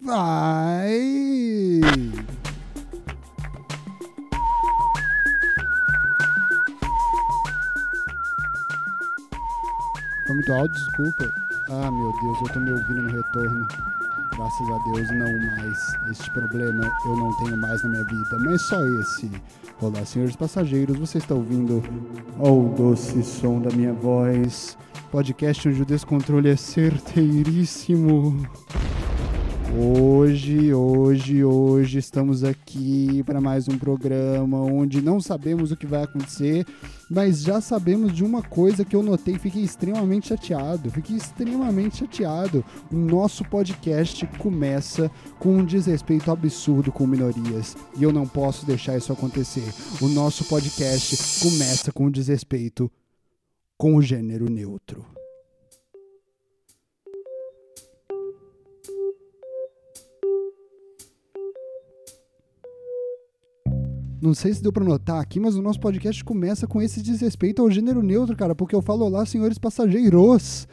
Vai! Foi muito alto, desculpa. Ah, meu Deus, eu tô me ouvindo no retorno. Graças a Deus, não mais. Este problema eu não tenho mais na minha vida, mas só esse. Olá, senhores passageiros, você está ouvindo o doce som da minha voz. Podcast onde o descontrole é certeiríssimo. Hoje, hoje, hoje estamos aqui para mais um programa onde não sabemos o que vai acontecer, mas já sabemos de uma coisa que eu notei e fiquei extremamente chateado. Fiquei extremamente chateado. O nosso podcast começa com um desrespeito absurdo com minorias e eu não posso deixar isso acontecer. O nosso podcast começa com um desrespeito com o gênero neutro. Não sei se deu pra notar aqui, mas o nosso podcast começa com esse desrespeito ao gênero neutro, cara, porque eu falo olá, senhores passageiros.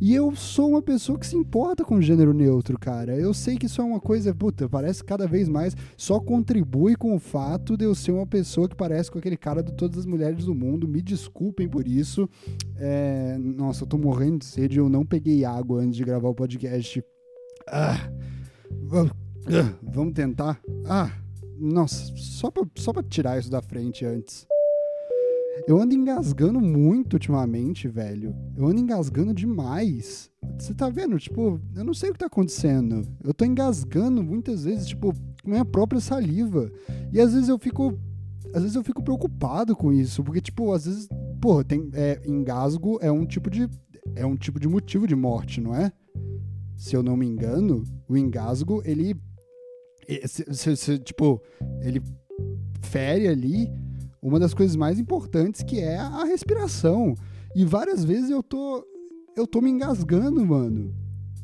E eu sou uma pessoa que se importa com gênero neutro, cara. Eu sei que isso é uma coisa, puta, parece cada vez mais só contribui com o fato de eu ser uma pessoa que parece com aquele cara de todas as mulheres do mundo. Me desculpem por isso. É... Nossa, eu tô morrendo de sede, eu não peguei água antes de gravar o podcast. Ah. ah vamos tentar? Ah. Nossa, só pra, só pra tirar isso da frente antes. Eu ando engasgando muito ultimamente, velho. Eu ando engasgando demais. Você tá vendo? Tipo, eu não sei o que tá acontecendo. Eu tô engasgando muitas vezes, tipo, com minha própria saliva. E às vezes eu fico. Às vezes eu fico preocupado com isso. Porque, tipo, às vezes. Pô, tem. É, engasgo é um tipo de. É um tipo de motivo de morte, não é? Se eu não me engano, o engasgo, ele se, se, tipo, ele fere ali uma das coisas mais importantes que é a respiração. E várias vezes eu tô eu tô me engasgando, mano.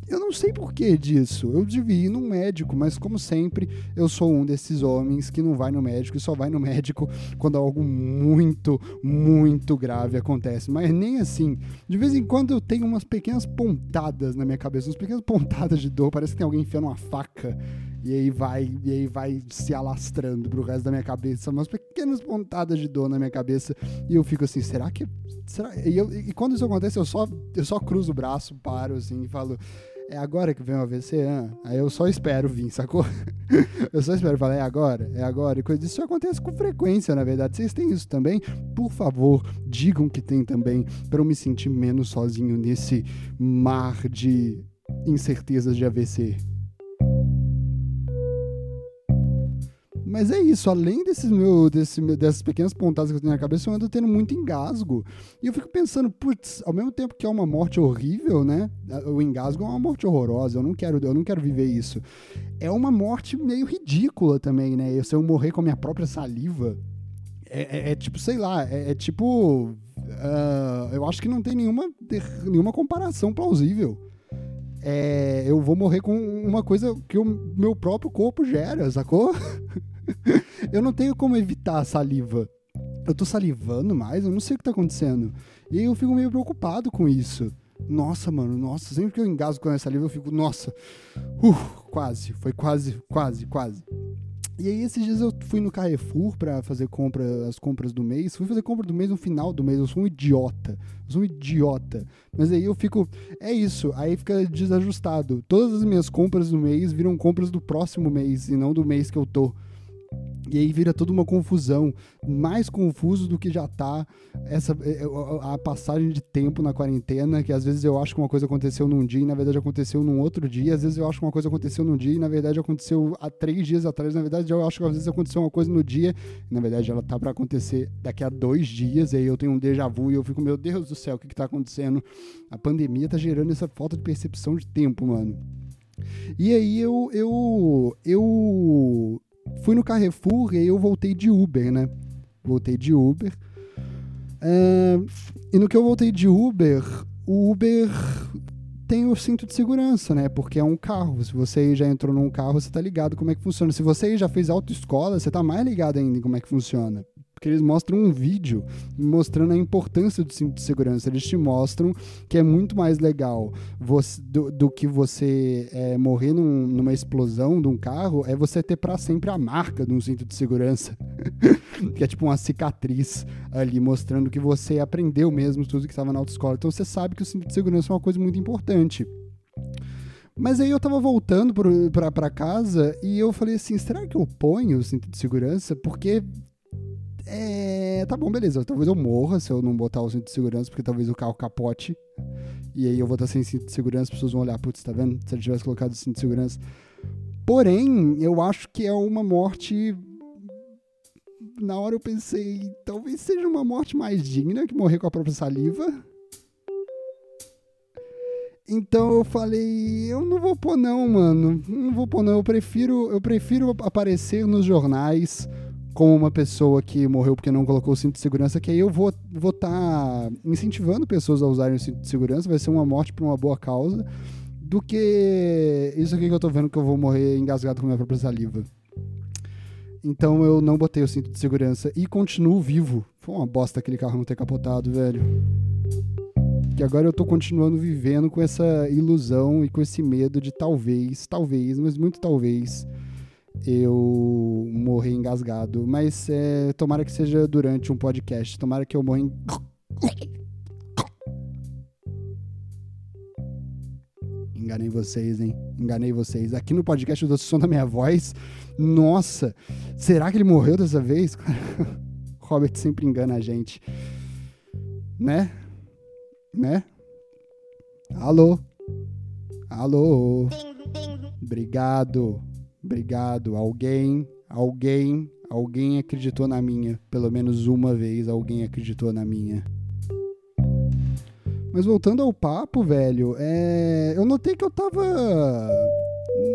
Eu não sei porquê disso. Eu devia ir num médico, mas como sempre, eu sou um desses homens que não vai no médico e só vai no médico quando algo muito, muito grave acontece. Mas nem assim. De vez em quando eu tenho umas pequenas pontadas na minha cabeça, umas pequenas pontadas de dor. Parece que tem alguém enfiando uma faca e aí vai, e aí vai se alastrando pro resto da minha cabeça, umas pequenas pontadas de dor na minha cabeça. E eu fico assim, será que. Será? E, eu, e quando isso acontece, eu só, eu só cruzo o braço, paro assim e falo. É agora que vem o AVC? Aí eu só espero vir, sacou? eu só espero falar, é agora? É agora? E disso acontece com frequência, na verdade. Vocês têm isso também? Por favor, digam que tem também, para eu me sentir menos sozinho nesse mar de incertezas de AVC. Mas é isso, além desses meu, desse, dessas pequenas pontadas que eu tenho na cabeça, eu ando tendo muito engasgo. E eu fico pensando, putz, ao mesmo tempo que é uma morte horrível, né? O engasgo é uma morte horrorosa, eu não quero, eu não quero viver isso. É uma morte meio ridícula também, né? Se eu morrer com a minha própria saliva. É, é, é tipo, sei lá, é, é tipo. Uh, eu acho que não tem nenhuma, nenhuma comparação plausível. É, eu vou morrer com uma coisa que o meu próprio corpo gera, sacou? eu não tenho como evitar a saliva. Eu tô salivando mais, eu não sei o que tá acontecendo. E eu fico meio preocupado com isso. Nossa, mano, nossa, sempre que eu engasgo com essa saliva, eu fico, nossa, uh, quase, foi quase, quase, quase. E aí esses dias eu fui no Carrefour para fazer compra, as compras do mês. Fui fazer compra do mês no final do mês. Eu sou um idiota. Eu sou um idiota. Mas aí eu fico, é isso. Aí fica desajustado. Todas as minhas compras do mês viram compras do próximo mês e não do mês que eu tô. E aí vira toda uma confusão, mais confuso do que já tá essa é, é, a passagem de tempo na quarentena, que às vezes eu acho que uma coisa aconteceu num dia e na verdade aconteceu num outro dia, às vezes eu acho que uma coisa aconteceu num dia e na verdade aconteceu há três dias atrás, na verdade eu acho que às vezes aconteceu uma coisa no dia e na verdade ela tá para acontecer daqui a dois dias, e aí eu tenho um déjà vu e eu fico, meu Deus do céu, o que que tá acontecendo? A pandemia tá gerando essa falta de percepção de tempo, mano. E aí eu, eu, eu fui no Carrefour e aí eu voltei de Uber, né? Voltei de Uber. É, e no que eu voltei de Uber, o Uber tem o cinto de segurança, né? Porque é um carro. Se você já entrou num carro, você tá ligado como é que funciona. Se você já fez autoescola, você tá mais ligado ainda em como é que funciona. Porque eles mostram um vídeo mostrando a importância do cinto de segurança. Eles te mostram que é muito mais legal você, do, do, que você é, morrer num, numa explosão de um carro, é você ter para sempre a marca de um cinto de segurança. que é tipo uma cicatriz ali, mostrando que você aprendeu mesmo tudo que estava na autoescola. Então você sabe que o cinto de segurança é uma coisa muito importante. Mas aí eu tava voltando pra, pra casa e eu falei assim: será que eu ponho o cinto de segurança? Porque é, tá bom, beleza. Talvez eu morra se eu não botar o cinto de segurança, porque talvez o carro capote. E aí eu vou estar sem cinto de segurança, as pessoas vão olhar, putz, tá vendo? Se ele tivesse colocado o cinto de segurança. Porém, eu acho que é uma morte. Na hora eu pensei, talvez seja uma morte mais digna que morrer com a própria saliva. Então eu falei, eu não vou pôr não, mano. Não vou pôr não. Eu prefiro, eu prefiro aparecer nos jornais como uma pessoa que morreu porque não colocou o cinto de segurança, que aí eu vou estar vou tá incentivando pessoas a usarem o cinto de segurança, vai ser uma morte por uma boa causa, do que isso aqui que eu tô vendo que eu vou morrer engasgado com minha própria saliva. Então eu não botei o cinto de segurança e continuo vivo. Foi uma bosta aquele carro não ter capotado, velho. Que agora eu tô continuando vivendo com essa ilusão e com esse medo de talvez, talvez, mas muito talvez, eu morrer engasgado. Mas é, tomara que seja durante um podcast. Tomara que eu morra em... Enganei vocês, hein? Enganei vocês. Aqui no podcast do som da minha voz. Nossa, será que ele morreu dessa vez? Robert sempre engana a gente. Né? Né? Alô? Alô? Obrigado. Obrigado. Alguém, alguém, alguém acreditou na minha. Pelo menos uma vez alguém acreditou na minha. Mas voltando ao papo, velho, é... eu notei que eu tava.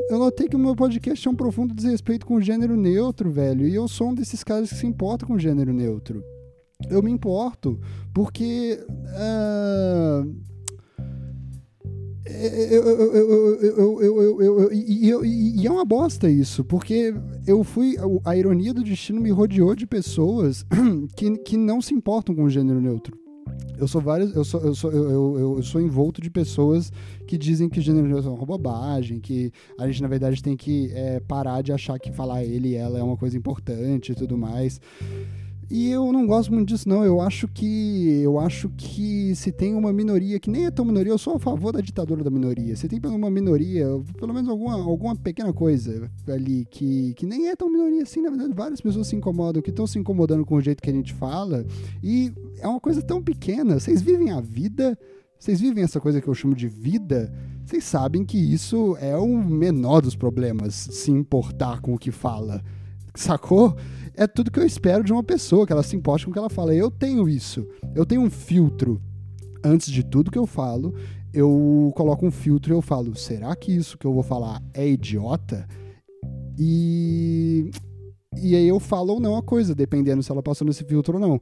Eu notei que o meu podcast tinha um profundo desrespeito com o gênero neutro, velho. E eu sou um desses caras que se importa com o gênero neutro. Eu me importo, porque. Uh e é uma bosta isso, porque eu fui. A ironia do destino me rodeou de pessoas que, que não se importam com o gênero neutro. Eu sou vários, eu sou, eu sou, eu, eu, eu, sou envolto de pessoas que dizem que gênero neutro é uma bobagem, que a gente na verdade tem que é, parar de achar que falar ele e ela é uma coisa importante e tudo mais. E eu não gosto muito disso, não. Eu acho que eu acho que se tem uma minoria que nem é tão minoria, eu sou a favor da ditadura da minoria. Se tem uma minoria, pelo menos alguma, alguma pequena coisa ali que, que nem é tão minoria assim, na verdade, várias pessoas se incomodam, que estão se incomodando com o jeito que a gente fala. E é uma coisa tão pequena. Vocês vivem a vida, vocês vivem essa coisa que eu chamo de vida. Vocês sabem que isso é o menor dos problemas, se importar com o que fala. Sacou? É tudo que eu espero de uma pessoa, que ela se importe com o que ela fala. Eu tenho isso. Eu tenho um filtro. Antes de tudo que eu falo, eu coloco um filtro e eu falo: será que isso que eu vou falar é idiota? E. E aí eu falo ou não a coisa, dependendo se ela passou nesse filtro ou não.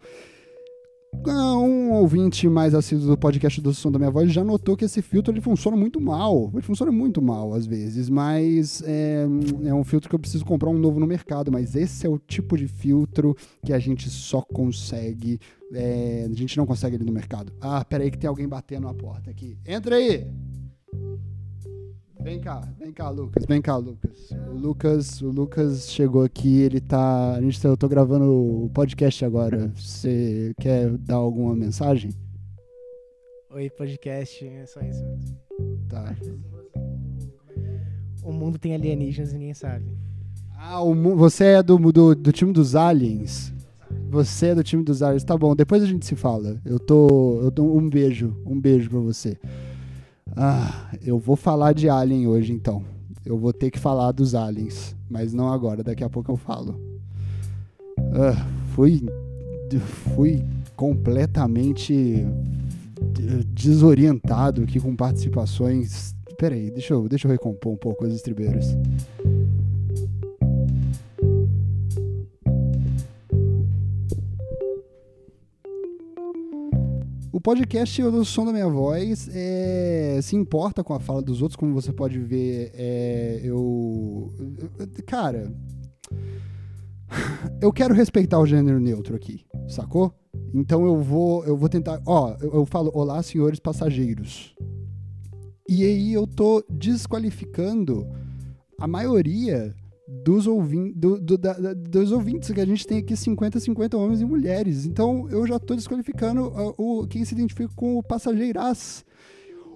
Ah, um ouvinte mais assíduo do podcast do Som da Minha Voz já notou que esse filtro ele funciona muito mal. Ele funciona muito mal às vezes, mas é, é, um filtro que eu preciso comprar um novo no mercado. Mas esse é o tipo de filtro que a gente só consegue. É, a gente não consegue ele no mercado. Ah, peraí que tem alguém batendo na porta aqui. Entra aí! Vem cá, vem cá, Lucas, vem cá, Lucas. O Lucas, o Lucas chegou aqui, ele tá. A gente, tá, eu tô gravando o podcast agora. Você quer dar alguma mensagem? Oi, podcast, é só isso mesmo. Tá. O mundo tem alienígenas e ninguém sabe. Ah, o, você é do, do, do time dos aliens? Você é do time dos aliens. Tá bom, depois a gente se fala. Eu tô. Eu tô um beijo. Um beijo pra você. Ah, eu vou falar de Alien hoje então. Eu vou ter que falar dos aliens, mas não agora, daqui a pouco eu falo. Ah, fui, fui completamente desorientado aqui com participações. Peraí, deixa eu, deixa eu recompor um pouco os estribeiros. O podcast O Som da Minha Voz é, se importa com a fala dos outros, como você pode ver. É, eu. Cara. eu quero respeitar o gênero neutro aqui, sacou? Então eu vou, eu vou tentar. Ó, eu, eu falo, olá, senhores passageiros. E aí eu tô desqualificando a maioria dos, ouvin do, do, da, dos ouvintes, que a gente tem aqui 50, 50 homens e mulheres. Então eu já tô desqualificando uh, o, quem se identifica com o passageiras.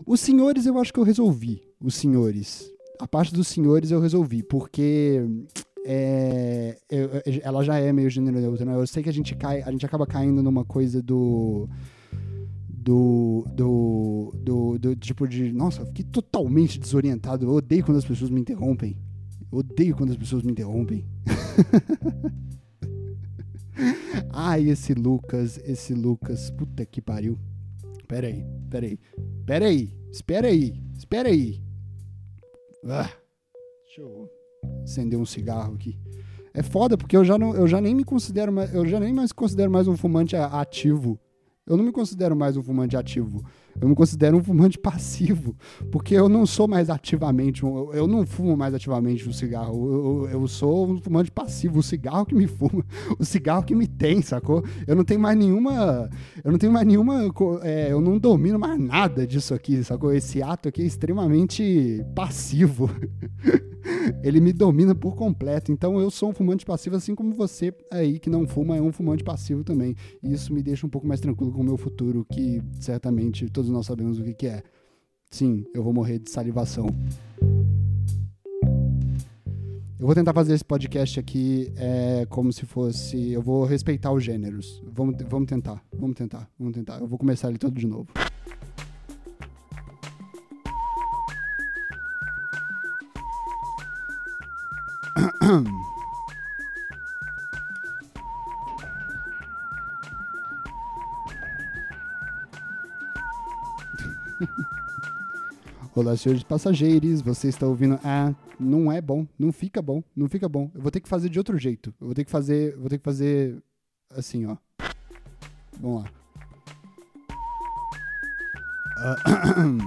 Os senhores eu acho que eu resolvi. Os senhores. A parte dos senhores eu resolvi, porque é, eu, ela já é meio gênero neutro, né? Eu sei que a gente cai, a gente acaba caindo numa coisa do do, do, do, do, tipo de. Nossa, fiquei totalmente desorientado. Eu odeio quando as pessoas me interrompem. Odeio quando as pessoas me interrompem. Ai, esse Lucas, esse Lucas. Puta que pariu. Pera aí, pera aí. Pera aí, espera aí, espera aí. Ah, deixa eu acender um cigarro aqui. É foda porque eu já, não, eu já nem me considero eu já nem mais considero mais um fumante ativo. Eu não me considero mais um fumante ativo. Eu me considero um fumante passivo. Porque eu não sou mais ativamente. Eu não fumo mais ativamente um cigarro. Eu, eu, sou um fumante passivo. O cigarro que me fuma. O cigarro que me tem, sacou? Eu não tenho mais nenhuma. Eu não tenho mais nenhuma. É, eu não domino mais nada disso aqui, sacou? Esse ato aqui é extremamente passivo. ele me domina por completo. Então eu sou um fumante passivo, assim como você aí que não fuma é um fumante passivo também. E isso me deixa um pouco mais tranquilo com o meu futuro, que certamente nós sabemos o que, que é. Sim, eu vou morrer de salivação. Eu vou tentar fazer esse podcast aqui é, como se fosse. Eu vou respeitar os gêneros. Vamos, vamos tentar, vamos tentar, vamos tentar. Eu vou começar ele todo de novo. Olá, senhores passageiros, você está ouvindo? Ah, não é bom, não fica bom, não fica bom. Eu vou ter que fazer de outro jeito. Eu vou ter que fazer, vou ter que fazer assim, ó. Vamos lá. Uh,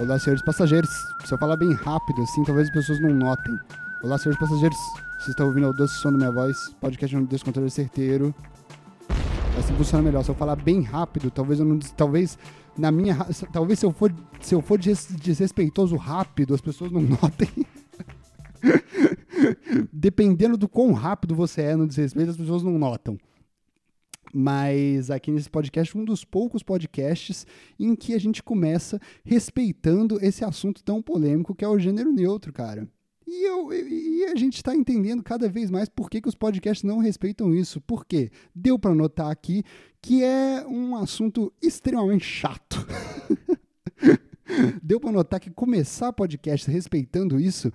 Olá, senhores passageiros. Se eu falar bem rápido, assim, talvez as pessoas não notem. Olá, senhores passageiros. Vocês estão ouvindo o doce som da minha voz. Podcast no Descontrole Certeiro. Assim funciona melhor. Se eu falar bem rápido, talvez eu não. Talvez na minha. Talvez se eu for, se eu for desrespeitoso rápido, as pessoas não notem. Dependendo do quão rápido você é no desrespeito, as pessoas não notam mas aqui nesse podcast, um dos poucos podcasts em que a gente começa respeitando esse assunto tão polêmico que é o gênero neutro, cara. E, eu, e a gente está entendendo cada vez mais por que, que os podcasts não respeitam isso. Por quê? Deu para notar aqui que é um assunto extremamente chato. Deu para notar que começar podcast respeitando isso,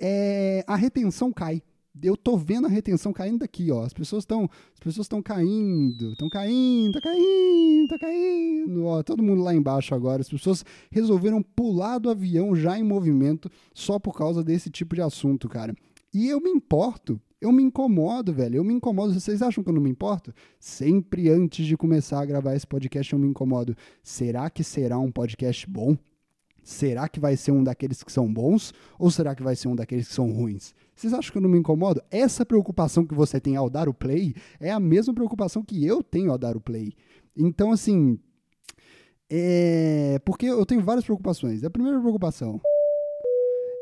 é, a retenção cai eu tô vendo a retenção caindo daqui, ó. As pessoas estão, as pessoas estão caindo, estão caindo, tá caindo, tá caindo. Ó, todo mundo lá embaixo agora. As pessoas resolveram pular do avião já em movimento só por causa desse tipo de assunto, cara. E eu me importo. Eu me incomodo, velho. Eu me incomodo. Vocês acham que eu não me importo? Sempre antes de começar a gravar esse podcast, eu me incomodo. Será que será um podcast bom? Será que vai ser um daqueles que são bons? Ou será que vai ser um daqueles que são ruins? Vocês acham que eu não me incomodo? Essa preocupação que você tem ao dar o play é a mesma preocupação que eu tenho ao dar o play. Então, assim. É... Porque eu tenho várias preocupações. A primeira preocupação.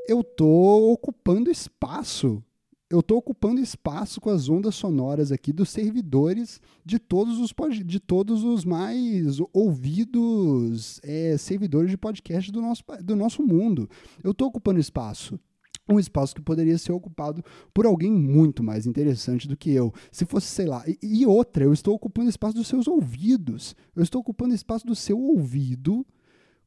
Eu tô ocupando espaço eu estou ocupando espaço com as ondas sonoras aqui dos servidores de todos os, de todos os mais ouvidos é, servidores de podcast do nosso, do nosso mundo. Eu estou ocupando espaço. Um espaço que poderia ser ocupado por alguém muito mais interessante do que eu. Se fosse, sei lá. E, e outra, eu estou ocupando espaço dos seus ouvidos. Eu estou ocupando espaço do seu ouvido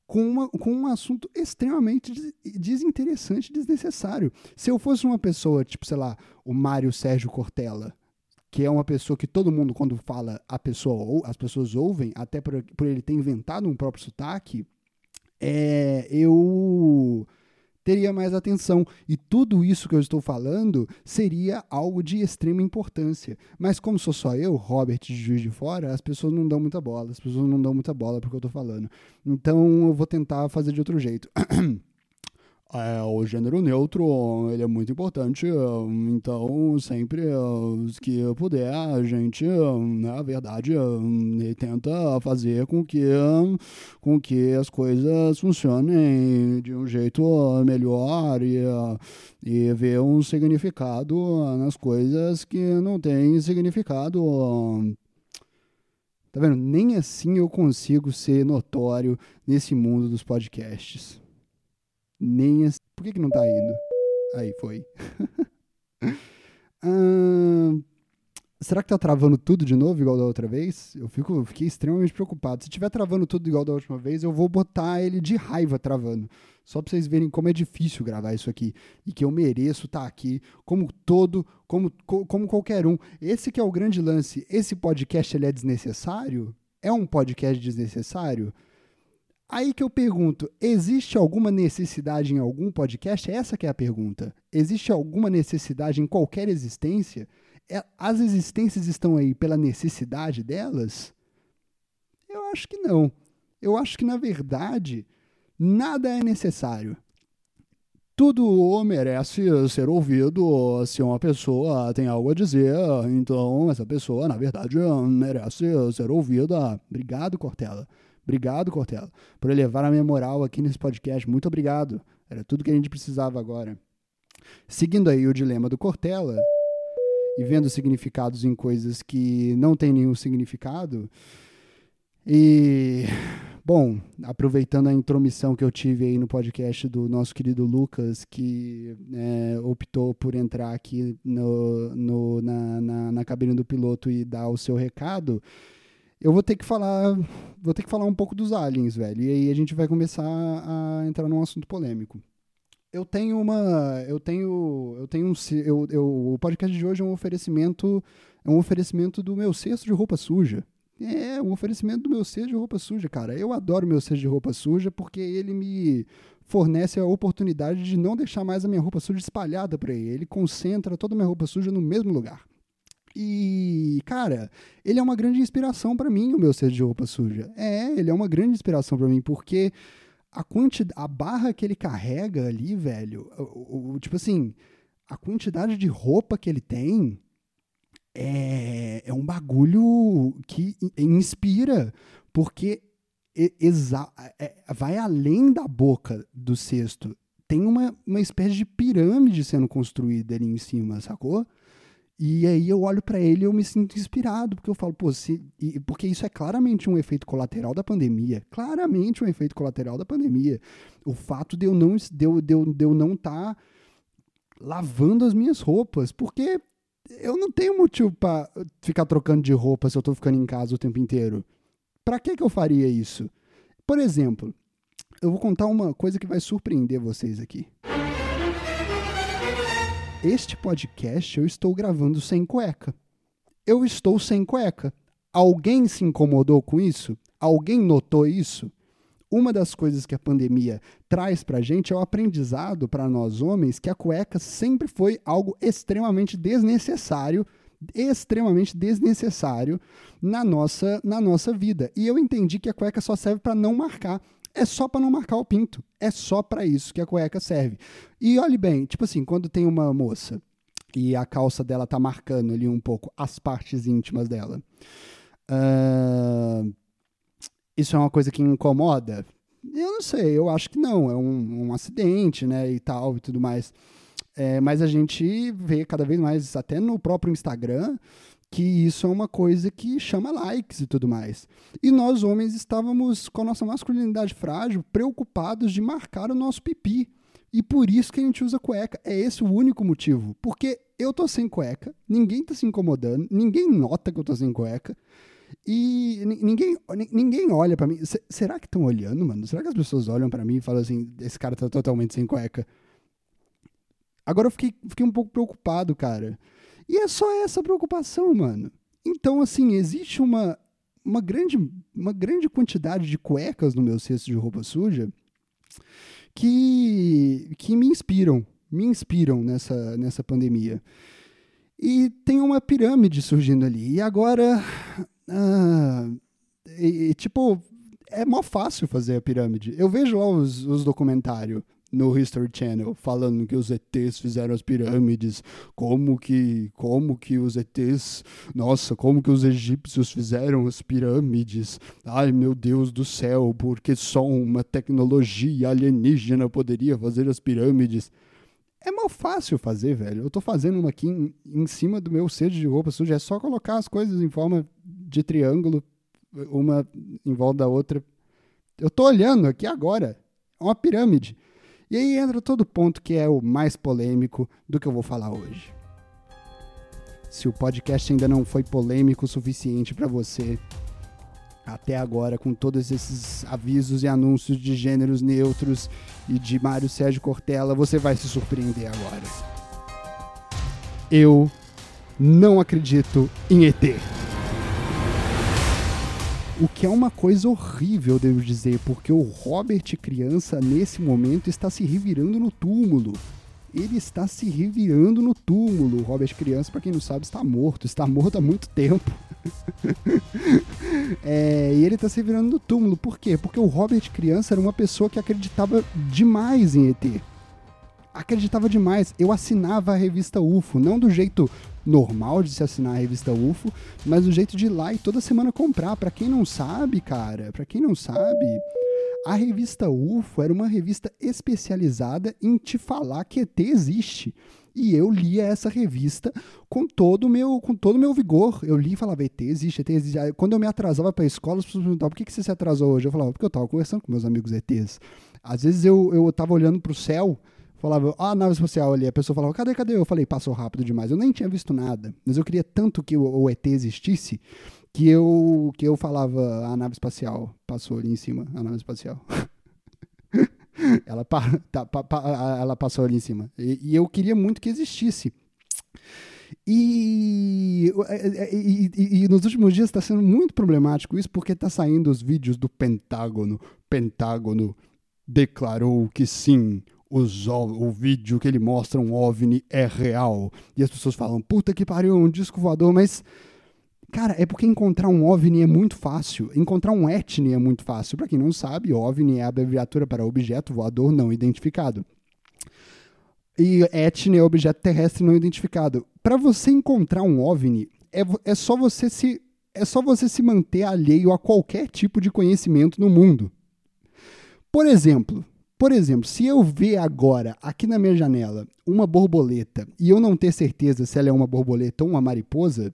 com, uma, com um assunto extremamente desinteressante desnecessário. Se eu fosse uma pessoa, tipo, sei lá, o Mário Sérgio Cortella, que é uma pessoa que todo mundo, quando fala, a pessoa ou as pessoas ouvem, até por, por ele ter inventado um próprio sotaque, é, eu teria mais atenção. E tudo isso que eu estou falando seria algo de extrema importância. Mas como sou só eu, Robert de Juiz de Fora, as pessoas não dão muita bola. As pessoas não dão muita bola porque eu estou falando. Então eu vou tentar fazer de outro jeito. É, o gênero neutro ele é muito importante, então sempre que puder a gente, na verdade, tenta fazer com que, com que as coisas funcionem de um jeito melhor e, e ver um significado nas coisas que não tem significado. Tá vendo? Nem assim eu consigo ser notório nesse mundo dos podcasts. Nem assim. Por que, que não tá indo? Aí, foi. será que tá travando tudo de novo, igual da outra vez? Eu fico, fiquei extremamente preocupado. Se tiver travando tudo igual da última vez, eu vou botar ele de raiva travando. Só pra vocês verem como é difícil gravar isso aqui. E que eu mereço estar tá aqui, como todo, como, como qualquer um. Esse que é o grande lance. Esse podcast, ele é desnecessário? É um podcast desnecessário? Aí que eu pergunto, existe alguma necessidade em algum podcast? Essa que é a pergunta. Existe alguma necessidade em qualquer existência? É, as existências estão aí pela necessidade delas? Eu acho que não. Eu acho que, na verdade, nada é necessário. Tudo merece ser ouvido se uma pessoa tem algo a dizer, então essa pessoa, na verdade, merece ser ouvida. Obrigado, Cortella. Obrigado, Cortella, por elevar a minha moral aqui nesse podcast. Muito obrigado. Era tudo que a gente precisava agora. Seguindo aí o dilema do Cortella e vendo significados em coisas que não têm nenhum significado. E, bom, aproveitando a intromissão que eu tive aí no podcast do nosso querido Lucas, que é, optou por entrar aqui no, no na, na, na cabine do piloto e dar o seu recado eu vou ter que falar, vou ter que falar um pouco dos aliens, velho. E aí a gente vai começar a entrar num assunto polêmico. Eu tenho uma, eu tenho, eu tenho um, eu, eu, o podcast de hoje é um oferecimento, é um oferecimento do meu cesto de roupa suja. É, um oferecimento do meu cesto de roupa suja, cara. Eu adoro meu cesto de roupa suja porque ele me fornece a oportunidade de não deixar mais a minha roupa suja espalhada por aí. Ele concentra toda a minha roupa suja no mesmo lugar. E, cara, ele é uma grande inspiração para mim, o meu cesto de roupa suja. É, ele é uma grande inspiração para mim, porque a quantidade, a barra que ele carrega ali, velho, o, o, tipo assim, a quantidade de roupa que ele tem é, é um bagulho que inspira, porque exa é, vai além da boca do cesto. Tem uma, uma espécie de pirâmide sendo construída ali em cima, sacou? E aí eu olho para ele e eu me sinto inspirado, porque eu falo, pô, se, e, porque isso é claramente um efeito colateral da pandemia. Claramente um efeito colateral da pandemia. O fato de eu não de de eu, de eu não estar tá lavando as minhas roupas, porque eu não tenho motivo para ficar trocando de roupa se eu tô ficando em casa o tempo inteiro. Para que que eu faria isso? Por exemplo, eu vou contar uma coisa que vai surpreender vocês aqui. Este podcast eu estou gravando sem cueca. Eu estou sem cueca. Alguém se incomodou com isso? Alguém notou isso? Uma das coisas que a pandemia traz para a gente é o aprendizado para nós homens que a cueca sempre foi algo extremamente desnecessário extremamente desnecessário na nossa, na nossa vida. E eu entendi que a cueca só serve para não marcar é só para não marcar o pinto. É só para isso que a cueca serve. E olhe bem, tipo assim, quando tem uma moça e a calça dela tá marcando ali um pouco as partes íntimas dela, uh, isso é uma coisa que incomoda? Eu não sei, eu acho que não. É um, um acidente, né, e tal e tudo mais. É, mas a gente vê cada vez mais, até no próprio Instagram, que isso é uma coisa que chama likes e tudo mais. E nós, homens, estávamos com a nossa masculinidade frágil, preocupados de marcar o nosso pipi. E por isso que a gente usa cueca. É esse o único motivo. Porque eu tô sem cueca, ninguém tá se incomodando, ninguém nota que eu tô sem cueca. E ninguém, ninguém olha para mim. Será que estão olhando, mano? Será que as pessoas olham para mim e falam assim: esse cara tá totalmente sem cueca? Agora eu fiquei, fiquei um pouco preocupado, cara. E é só essa preocupação, mano. Então, assim, existe uma, uma, grande, uma grande quantidade de cuecas no meu cesto de roupa suja que, que me inspiram, me inspiram nessa, nessa pandemia. E tem uma pirâmide surgindo ali. E agora, ah, e, tipo, é mó fácil fazer a pirâmide. Eu vejo lá os, os documentários no History Channel falando que os ETs fizeram as pirâmides, como que, como que os ETs, nossa, como que os egípcios fizeram as pirâmides. Ai, meu Deus do céu, porque só uma tecnologia alienígena poderia fazer as pirâmides. É mal fácil fazer, velho. Eu tô fazendo uma aqui em, em cima do meu cesto de roupa suja. É só colocar as coisas em forma de triângulo, uma em volta da outra. Eu tô olhando aqui agora. É uma pirâmide. E aí entra todo ponto que é o mais polêmico do que eu vou falar hoje. Se o podcast ainda não foi polêmico o suficiente para você, até agora, com todos esses avisos e anúncios de gêneros neutros e de Mário Sérgio Cortella, você vai se surpreender agora. Eu não acredito em ET. O que é uma coisa horrível, devo dizer, porque o Robert criança nesse momento está se revirando no túmulo. Ele está se revirando no túmulo. O Robert criança, para quem não sabe, está morto. Está morto há muito tempo. é, e ele está se revirando no túmulo. Por quê? Porque o Robert criança era uma pessoa que acreditava demais em ET acreditava demais. Eu assinava a revista UFO, não do jeito normal de se assinar a revista UFO, mas do jeito de ir lá e toda semana comprar. Para quem não sabe, cara, para quem não sabe, a revista UFO era uma revista especializada em te falar que ET existe. E eu lia essa revista com todo o meu, com todo o meu vigor. Eu li e falava, ET existe, ET existe. Quando eu me atrasava para a escola, as pessoas perguntavam, por que, que você se atrasou hoje? Eu falava, porque eu estava conversando com meus amigos ETs. Às vezes eu, eu tava olhando para o céu falava, ah, nave espacial ali. A pessoa falava, cadê, cadê? Eu falei, passou rápido demais. Eu nem tinha visto nada, mas eu queria tanto que o, o ET existisse que eu, que eu falava, a nave espacial passou ali em cima, a nave espacial. ela, pa, tá, pa, pa, ela passou ali em cima. E, e eu queria muito que existisse. E, e, e, e, nos últimos dias está sendo muito problemático isso, porque está saindo os vídeos do Pentágono. Pentágono declarou que sim, os, o vídeo que ele mostra um OVNI é real. E as pessoas falam, puta que pariu, um disco voador, mas. Cara, é porque encontrar um OVNI é muito fácil. Encontrar um ETNI é muito fácil. Para quem não sabe, OVNI é a abreviatura para objeto voador não identificado. E ETNI é objeto terrestre não identificado. Para você encontrar um OVNI, é, é só você se é só você se manter alheio a qualquer tipo de conhecimento no mundo. Por exemplo, por exemplo, se eu ver agora, aqui na minha janela, uma borboleta e eu não ter certeza se ela é uma borboleta ou uma mariposa,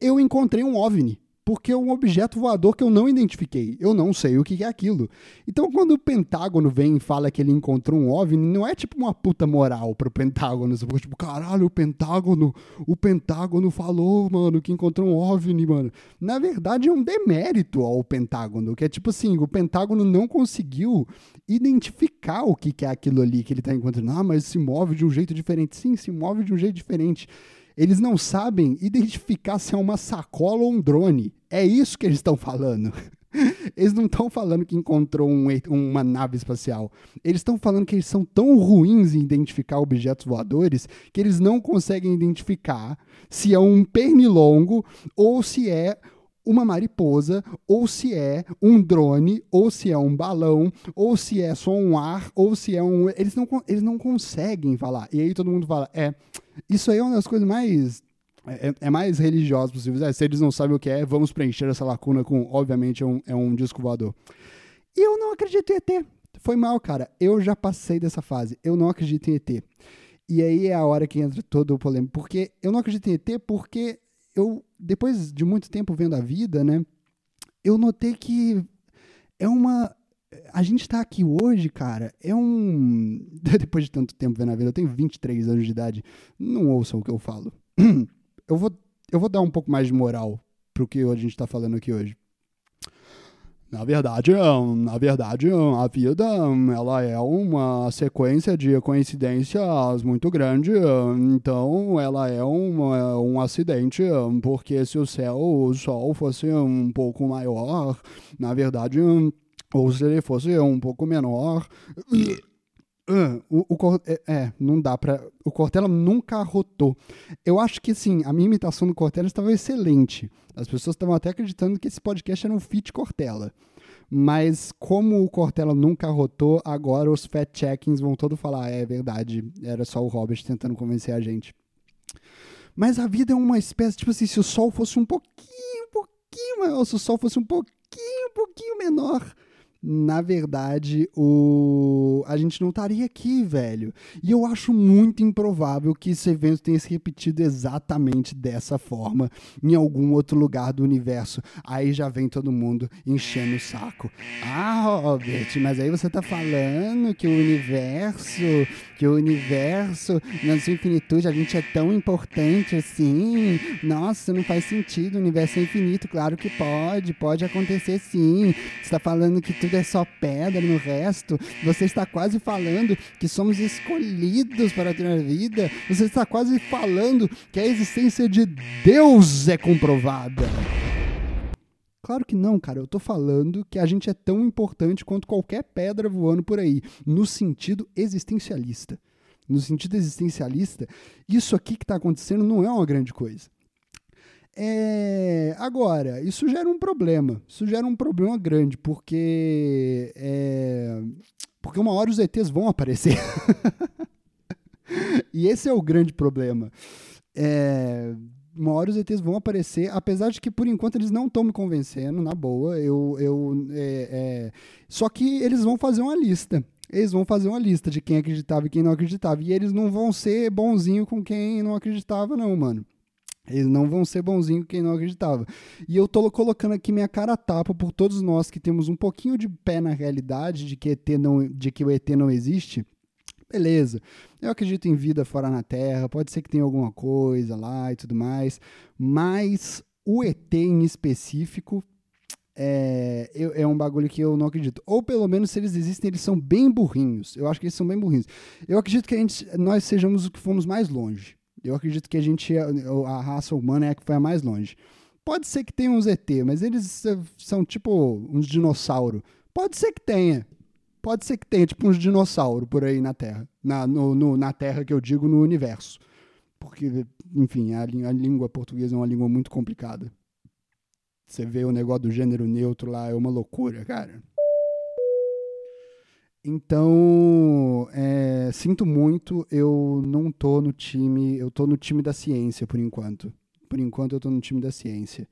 eu encontrei um OVNI porque é um objeto voador que eu não identifiquei. Eu não sei o que é aquilo. Então, quando o Pentágono vem e fala que ele encontrou um OVNI, não é tipo uma puta moral pro Pentágono. Você tipo, caralho, o Pentágono, o Pentágono falou, mano, que encontrou um OVNI, mano. Na verdade, é um demérito ao Pentágono, que é tipo assim, o Pentágono não conseguiu identificar o que é aquilo ali que ele tá encontrando. Ah, mas se move de um jeito diferente. Sim, se move de um jeito diferente. Eles não sabem identificar se é uma sacola ou um drone. É isso que eles estão falando. Eles não estão falando que encontrou um, uma nave espacial. Eles estão falando que eles são tão ruins em identificar objetos voadores que eles não conseguem identificar se é um pernilongo ou se é uma mariposa, ou se é um drone, ou se é um balão, ou se é só um ar, ou se é um. Eles não, eles não conseguem falar. E aí todo mundo fala: é, isso aí é uma das coisas mais é, é, mais religioso possível. É, se eles não sabem o que é, vamos preencher essa lacuna com, obviamente, é um, é um disco voador. E eu não acredito em ET. Foi mal, cara. Eu já passei dessa fase. Eu não acredito em ET. E aí é a hora que entra todo o polêmico. Porque eu não acredito em ET porque eu, depois de muito tempo vendo a vida, né, eu notei que é uma. A gente tá aqui hoje, cara, é um. Depois de tanto tempo vendo a vida, eu tenho 23 anos de idade. Não ouçam o que eu falo. eu vou, eu vou dar um pouco mais de moral pro que a gente está falando aqui hoje. Na verdade, na verdade, a vida ela é uma sequência de coincidências muito grande. Então, ela é um, um acidente, porque se o céu, o sol fosse um pouco maior, na verdade, ou se ele fosse um pouco menor, Uh, o, o, é, é, não dá pra. O Cortella nunca arrotou. Eu acho que, assim, a minha imitação do Cortella estava excelente. As pessoas estavam até acreditando que esse podcast era um feat Cortella. Mas como o Cortella nunca rotou, agora os fact-checkings vão todos falar: é verdade, era só o Robert tentando convencer a gente. Mas a vida é uma espécie, tipo assim, se o sol fosse um pouquinho, um pouquinho maior, se o sol fosse um pouquinho, um pouquinho menor, na verdade, o... a gente não estaria aqui, velho. E eu acho muito improvável que esse evento tenha se repetido exatamente dessa forma em algum outro lugar do universo. Aí já vem todo mundo enchendo o saco. Ah, Robert, mas aí você tá falando que o universo, que o universo, na sua infinitude, a gente é tão importante assim. Nossa, não faz sentido, o universo é infinito. Claro que pode, pode acontecer sim. Você tá falando que tudo é só pedra no resto. Você está quase falando que somos escolhidos para ter a vida. Você está quase falando que a existência de Deus é comprovada. Claro que não, cara. Eu tô falando que a gente é tão importante quanto qualquer pedra voando por aí, no sentido existencialista. No sentido existencialista, isso aqui que está acontecendo não é uma grande coisa. É, agora, isso gera um problema. Isso gera um problema grande, porque. É, porque uma hora os ETs vão aparecer. e esse é o grande problema. É, uma hora os ETs vão aparecer, apesar de que por enquanto eles não estão me convencendo, na boa. Eu, eu, é, é, só que eles vão fazer uma lista. Eles vão fazer uma lista de quem acreditava e quem não acreditava. E eles não vão ser bonzinho com quem não acreditava, não, mano. Eles não vão ser bonzinhos quem não acreditava. E eu tô colocando aqui minha cara tapa por todos nós que temos um pouquinho de pé na realidade de que, ET não, de que o ET não existe. Beleza, eu acredito em vida fora na Terra, pode ser que tenha alguma coisa lá e tudo mais, mas o ET em específico é, é, um bagulho que eu não acredito. Ou pelo menos, se eles existem, eles são bem burrinhos. Eu acho que eles são bem burrinhos. Eu acredito que a gente, nós sejamos os que fomos mais longe. Eu acredito que a gente, a raça humana é a que foi a mais longe. Pode ser que tenha uns ET, mas eles são tipo uns dinossauros. Pode ser que tenha. Pode ser que tenha tipo uns dinossauros por aí na Terra. Na, no, no, na Terra que eu digo no universo. Porque, enfim, a, a língua portuguesa é uma língua muito complicada. Você vê o negócio do gênero neutro lá, é uma loucura, cara. Então, é, sinto muito, eu não tô no time, eu tô no time da ciência por enquanto. Por enquanto eu tô no time da ciência.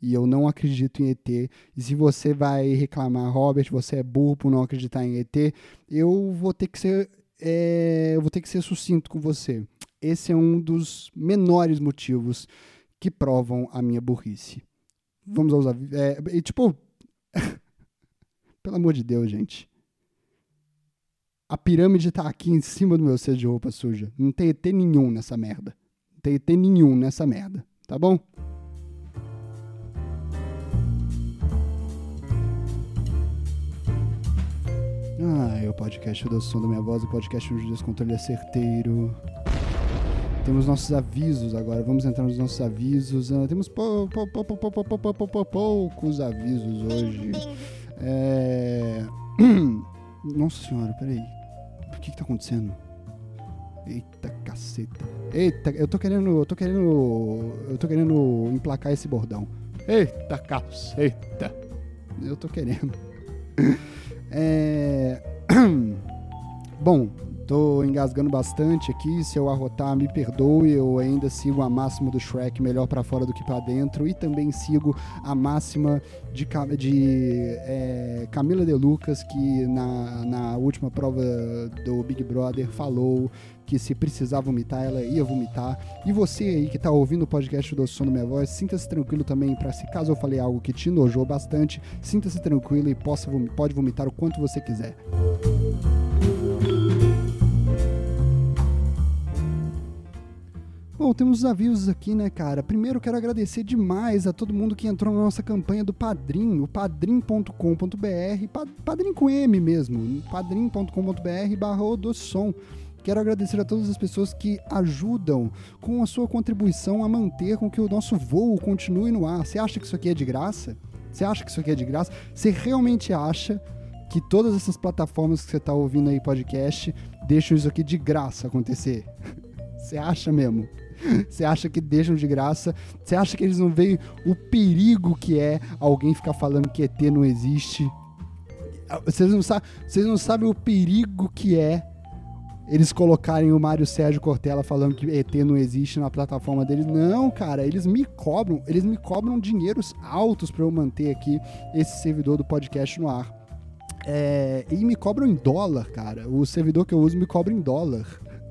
E eu não acredito em ET. E se você vai reclamar, Robert, você é burro por não acreditar em ET, eu vou ter que ser, é, eu vou ter que ser sucinto com você. Esse é um dos menores motivos que provam a minha burrice. Vamos avisos. É, e tipo, pelo amor de Deus, gente a pirâmide tá aqui em cima do meu cesto de roupa suja. Não tem ET nenhum nessa merda. Não tem ET nenhum nessa merda. Tá bom? Ah, é o podcast do som da minha voz, o podcast onde o descontrole é certeiro. Temos nossos avisos agora, vamos entrar nos nossos avisos. Ah, temos pou, pou, pou, poucos avisos hoje. É... Nossa senhora, peraí. O que que tá acontecendo? Eita caceta. Eita, eu tô querendo. Eu tô querendo. Eu tô querendo emplacar esse bordão. Eita caceta. Eu tô querendo. é. Bom, tô engasgando bastante aqui. Se eu arrotar, me perdoe. Eu ainda sigo a máxima do Shrek, melhor para fora do que para dentro. E também sigo a máxima de, de é, Camila De Lucas, que na, na última prova do Big Brother falou que se precisar vomitar, ela ia vomitar. E você aí que tá ouvindo o podcast do Som da Minha Voz, sinta-se tranquilo também para se caso eu falei algo que te nojou bastante, sinta-se tranquilo e possa, pode vomitar o quanto você quiser. Bom, temos os avisos aqui, né, cara? Primeiro, quero agradecer demais a todo mundo que entrou na nossa campanha do Padrim, o padrim.com.br, padrim com M mesmo, padrim.com.br barra. Quero agradecer a todas as pessoas que ajudam com a sua contribuição a manter com que o nosso voo continue no ar. Você acha que isso aqui é de graça? Você acha que isso aqui é de graça? Você realmente acha que todas essas plataformas que você está ouvindo aí podcast deixam isso aqui de graça acontecer? Você acha mesmo? Você acha que deixam de graça? Você acha que eles não veem o perigo que é alguém ficar falando que ET não existe? Vocês não, vocês não sabem o perigo que é eles colocarem o Mário Sérgio Cortella falando que ET não existe na plataforma deles. Não, cara, eles me cobram, eles me cobram dinheiros altos para eu manter aqui esse servidor do podcast no ar. É, e me cobram em dólar, cara. O servidor que eu uso me cobra em dólar.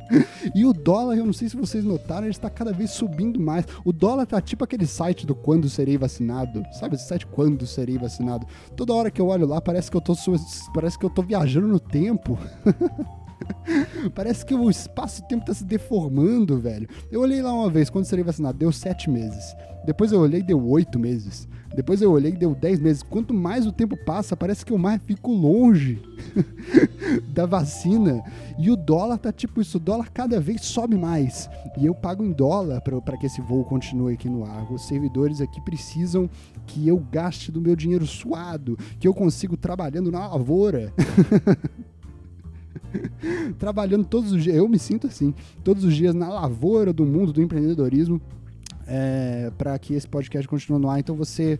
e o dólar, eu não sei se vocês notaram, ele está cada vez subindo mais. O dólar tá tipo aquele site do quando serei vacinado. Sabe esse site quando serei vacinado? Toda hora que eu olho lá, parece que eu tô, parece que eu tô viajando no tempo. Parece que o espaço-tempo tá se deformando, velho. Eu olhei lá uma vez, quando serei vacinado, deu sete meses. Depois eu olhei, deu oito meses. Depois eu olhei, deu dez meses. Quanto mais o tempo passa, parece que eu mais fico longe da vacina. E o dólar tá tipo isso, o dólar cada vez sobe mais. E eu pago em dólar para que esse voo continue aqui no ar. Os servidores aqui precisam que eu gaste do meu dinheiro suado, que eu consigo trabalhando na lavoura. trabalhando todos os dias. Eu me sinto assim, todos os dias na lavoura do mundo do empreendedorismo, é, para que esse podcast continue no ar. Então você.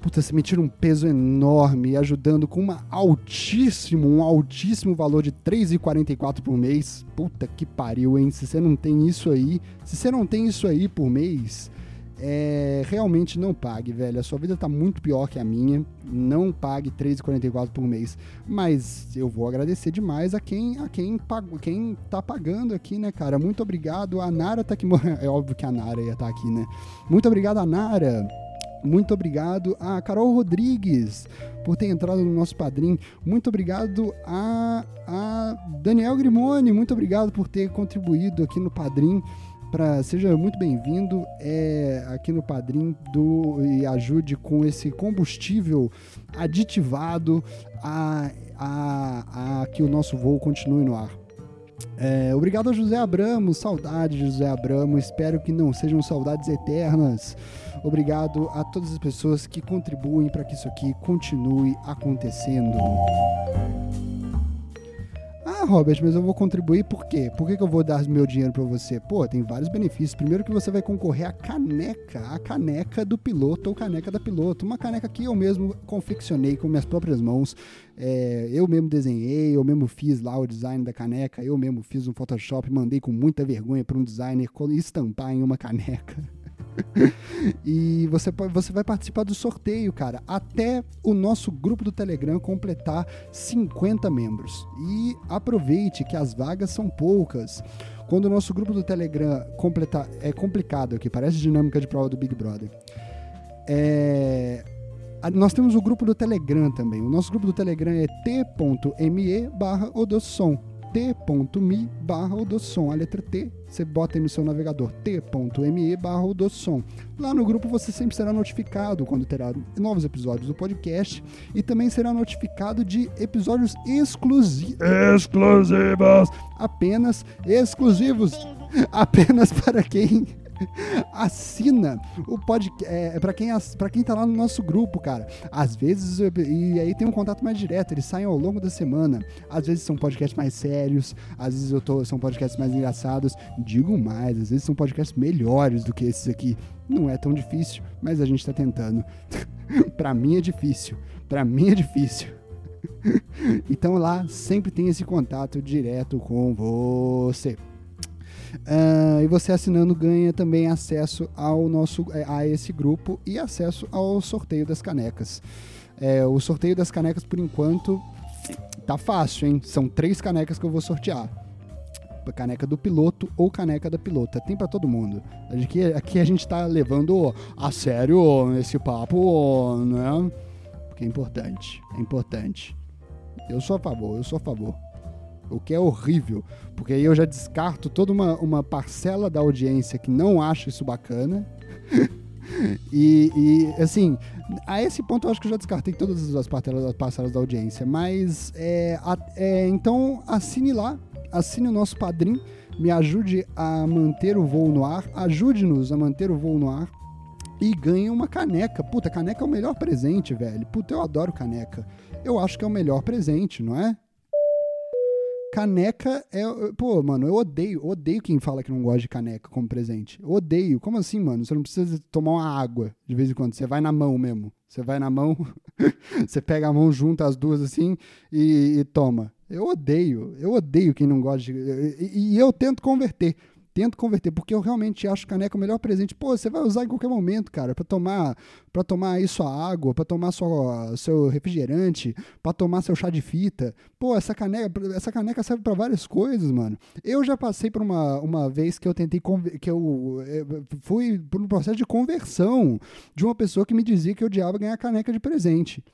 Puta, você me tira um peso enorme, ajudando com uma altíssimo, um altíssimo valor de R$3,44 por mês. Puta que pariu, hein? Se você não tem isso aí, se você não tem isso aí por mês, é, realmente não pague, velho. A sua vida tá muito pior que a minha. Não pague R$3,44 por mês. Mas eu vou agradecer demais a quem a quem, pago, quem tá pagando aqui, né, cara? Muito obrigado. A Nara tá aqui. É óbvio que a Nara ia estar tá aqui, né? Muito obrigado, a Nara. Muito obrigado a Carol Rodrigues por ter entrado no nosso padrinho. Muito obrigado a, a Daniel Grimoni. Muito obrigado por ter contribuído aqui no padrinho para seja muito bem-vindo é, aqui no Padrim do e ajude com esse combustível aditivado a, a, a que o nosso voo continue no ar. É, obrigado a José Abramo, saudade de José Abramo, espero que não sejam saudades eternas. Obrigado a todas as pessoas que contribuem para que isso aqui continue acontecendo. Ah, Robert, mas eu vou contribuir por quê? Por que, que eu vou dar meu dinheiro para você? Pô, tem vários benefícios. Primeiro que você vai concorrer à caneca, a caneca do piloto ou caneca da piloto. Uma caneca que eu mesmo confeccionei com minhas próprias mãos. É, eu mesmo desenhei, eu mesmo fiz lá o design da caneca, eu mesmo fiz um Photoshop, mandei com muita vergonha para um designer estampar em uma caneca. e você, você vai participar do sorteio, cara, até o nosso grupo do Telegram completar 50 membros. E aproveite que as vagas são poucas. Quando o nosso grupo do Telegram completar. É complicado aqui, parece dinâmica de prova do Big Brother. É, nós temos o grupo do Telegram também. O nosso grupo do Telegram é t.me barra t.me barra odossom. A letra T, você bota aí no seu navegador t.me barra odossom. Lá no grupo você sempre será notificado quando terá novos episódios do podcast e também será notificado de episódios exclusivos. Exclusivos! Apenas exclusivos! Apenas para quem assina o podcast. É, quem, pra quem tá lá no nosso grupo, cara. Às vezes, e aí tem um contato mais direto, eles saem ao longo da semana. Às vezes são podcasts mais sérios, às vezes eu tô, são podcasts mais engraçados. Digo mais, às vezes são podcasts melhores do que esses aqui. Não é tão difícil, mas a gente tá tentando. pra mim é difícil. Pra mim é difícil. então lá sempre tem esse contato direto com você. Uh, e você assinando ganha também acesso ao nosso é, a esse grupo e acesso ao sorteio das canecas. É, o sorteio das canecas, por enquanto, tá fácil, hein? São três canecas que eu vou sortear. Caneca do piloto ou caneca da pilota. Tem para todo mundo. Aqui, aqui a gente tá levando a sério esse papo, né? Porque é importante. É importante. Eu sou a favor, eu sou a favor o que é horrível, porque aí eu já descarto toda uma, uma parcela da audiência que não acha isso bacana. e, e, assim, a esse ponto eu acho que eu já descartei todas as parcelas, as parcelas da audiência, mas é, é, então assine lá, assine o nosso padrinho, me ajude a manter o voo no ar, ajude-nos a manter o voo no ar e ganhe uma caneca. Puta, caneca é o melhor presente, velho. Puta, eu adoro caneca. Eu acho que é o melhor presente, não é? Caneca é. Pô, mano, eu odeio, odeio quem fala que não gosta de caneca como presente. odeio. Como assim, mano? Você não precisa tomar uma água de vez em quando. Você vai na mão mesmo. Você vai na mão, você pega a mão, junta as duas assim e, e toma. Eu odeio, eu odeio quem não gosta de. E, e eu tento converter tento converter, porque eu realmente acho caneca o melhor presente. Pô, você vai usar em qualquer momento, cara, para tomar, para tomar aí sua água, para tomar sua, seu refrigerante, para tomar seu chá de fita. Pô, essa caneca, essa caneca serve para várias coisas, mano. Eu já passei por uma, uma vez que eu tentei que eu, eu eh, fui por um processo de conversão de uma pessoa que me dizia que eu odiava ganhar caneca de presente.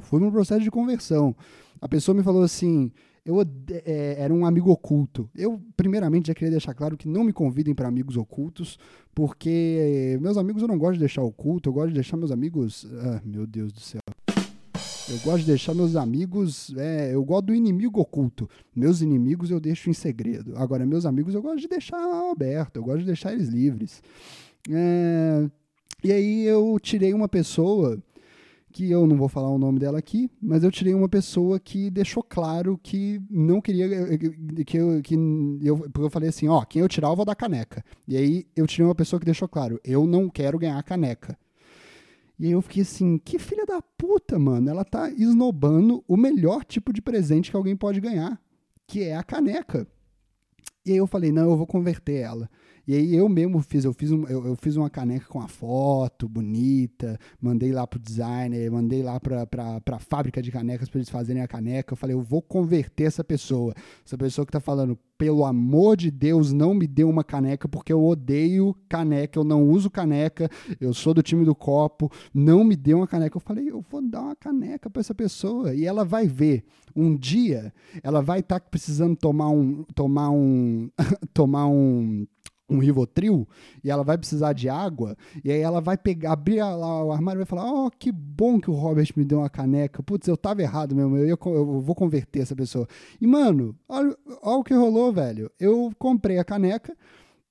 Fui num processo de conversão. A pessoa me falou assim: eu é, era um amigo oculto. Eu, primeiramente, já queria deixar claro que não me convidem para amigos ocultos, porque meus amigos eu não gosto de deixar oculto, eu gosto de deixar meus amigos. Ah, meu Deus do céu. Eu gosto de deixar meus amigos. É, eu gosto do inimigo oculto. Meus inimigos eu deixo em segredo. Agora, meus amigos eu gosto de deixar aberto, eu gosto de deixar eles livres. É, e aí eu tirei uma pessoa que eu não vou falar o nome dela aqui, mas eu tirei uma pessoa que deixou claro que não queria que eu, que eu eu falei assim, ó, quem eu tirar eu vou dar caneca. E aí eu tirei uma pessoa que deixou claro, eu não quero ganhar caneca. E aí eu fiquei assim, que filha da puta, mano, ela tá esnobando o melhor tipo de presente que alguém pode ganhar, que é a caneca. E aí eu falei, não, eu vou converter ela. E aí eu mesmo fiz, eu fiz, um, eu, eu, fiz uma caneca com a foto bonita, mandei lá pro designer, mandei lá pra, pra, pra fábrica de canecas para eles fazerem a caneca. Eu falei, eu vou converter essa pessoa. Essa pessoa que tá falando, pelo amor de Deus, não me dê uma caneca, porque eu odeio caneca, eu não uso caneca, eu sou do time do copo, não me dê uma caneca. Eu falei, eu vou dar uma caneca para essa pessoa. E ela vai ver. Um dia, ela vai estar tá precisando tomar um. tomar um. tomar um um Rivotril e ela vai precisar de água, e aí ela vai pegar, abrir lá o armário e vai falar: Ó, oh, que bom que o Robert me deu uma caneca. Putz, eu tava errado mesmo, eu, ia, eu vou converter essa pessoa. E, mano, olha, olha o que rolou, velho. Eu comprei a caneca,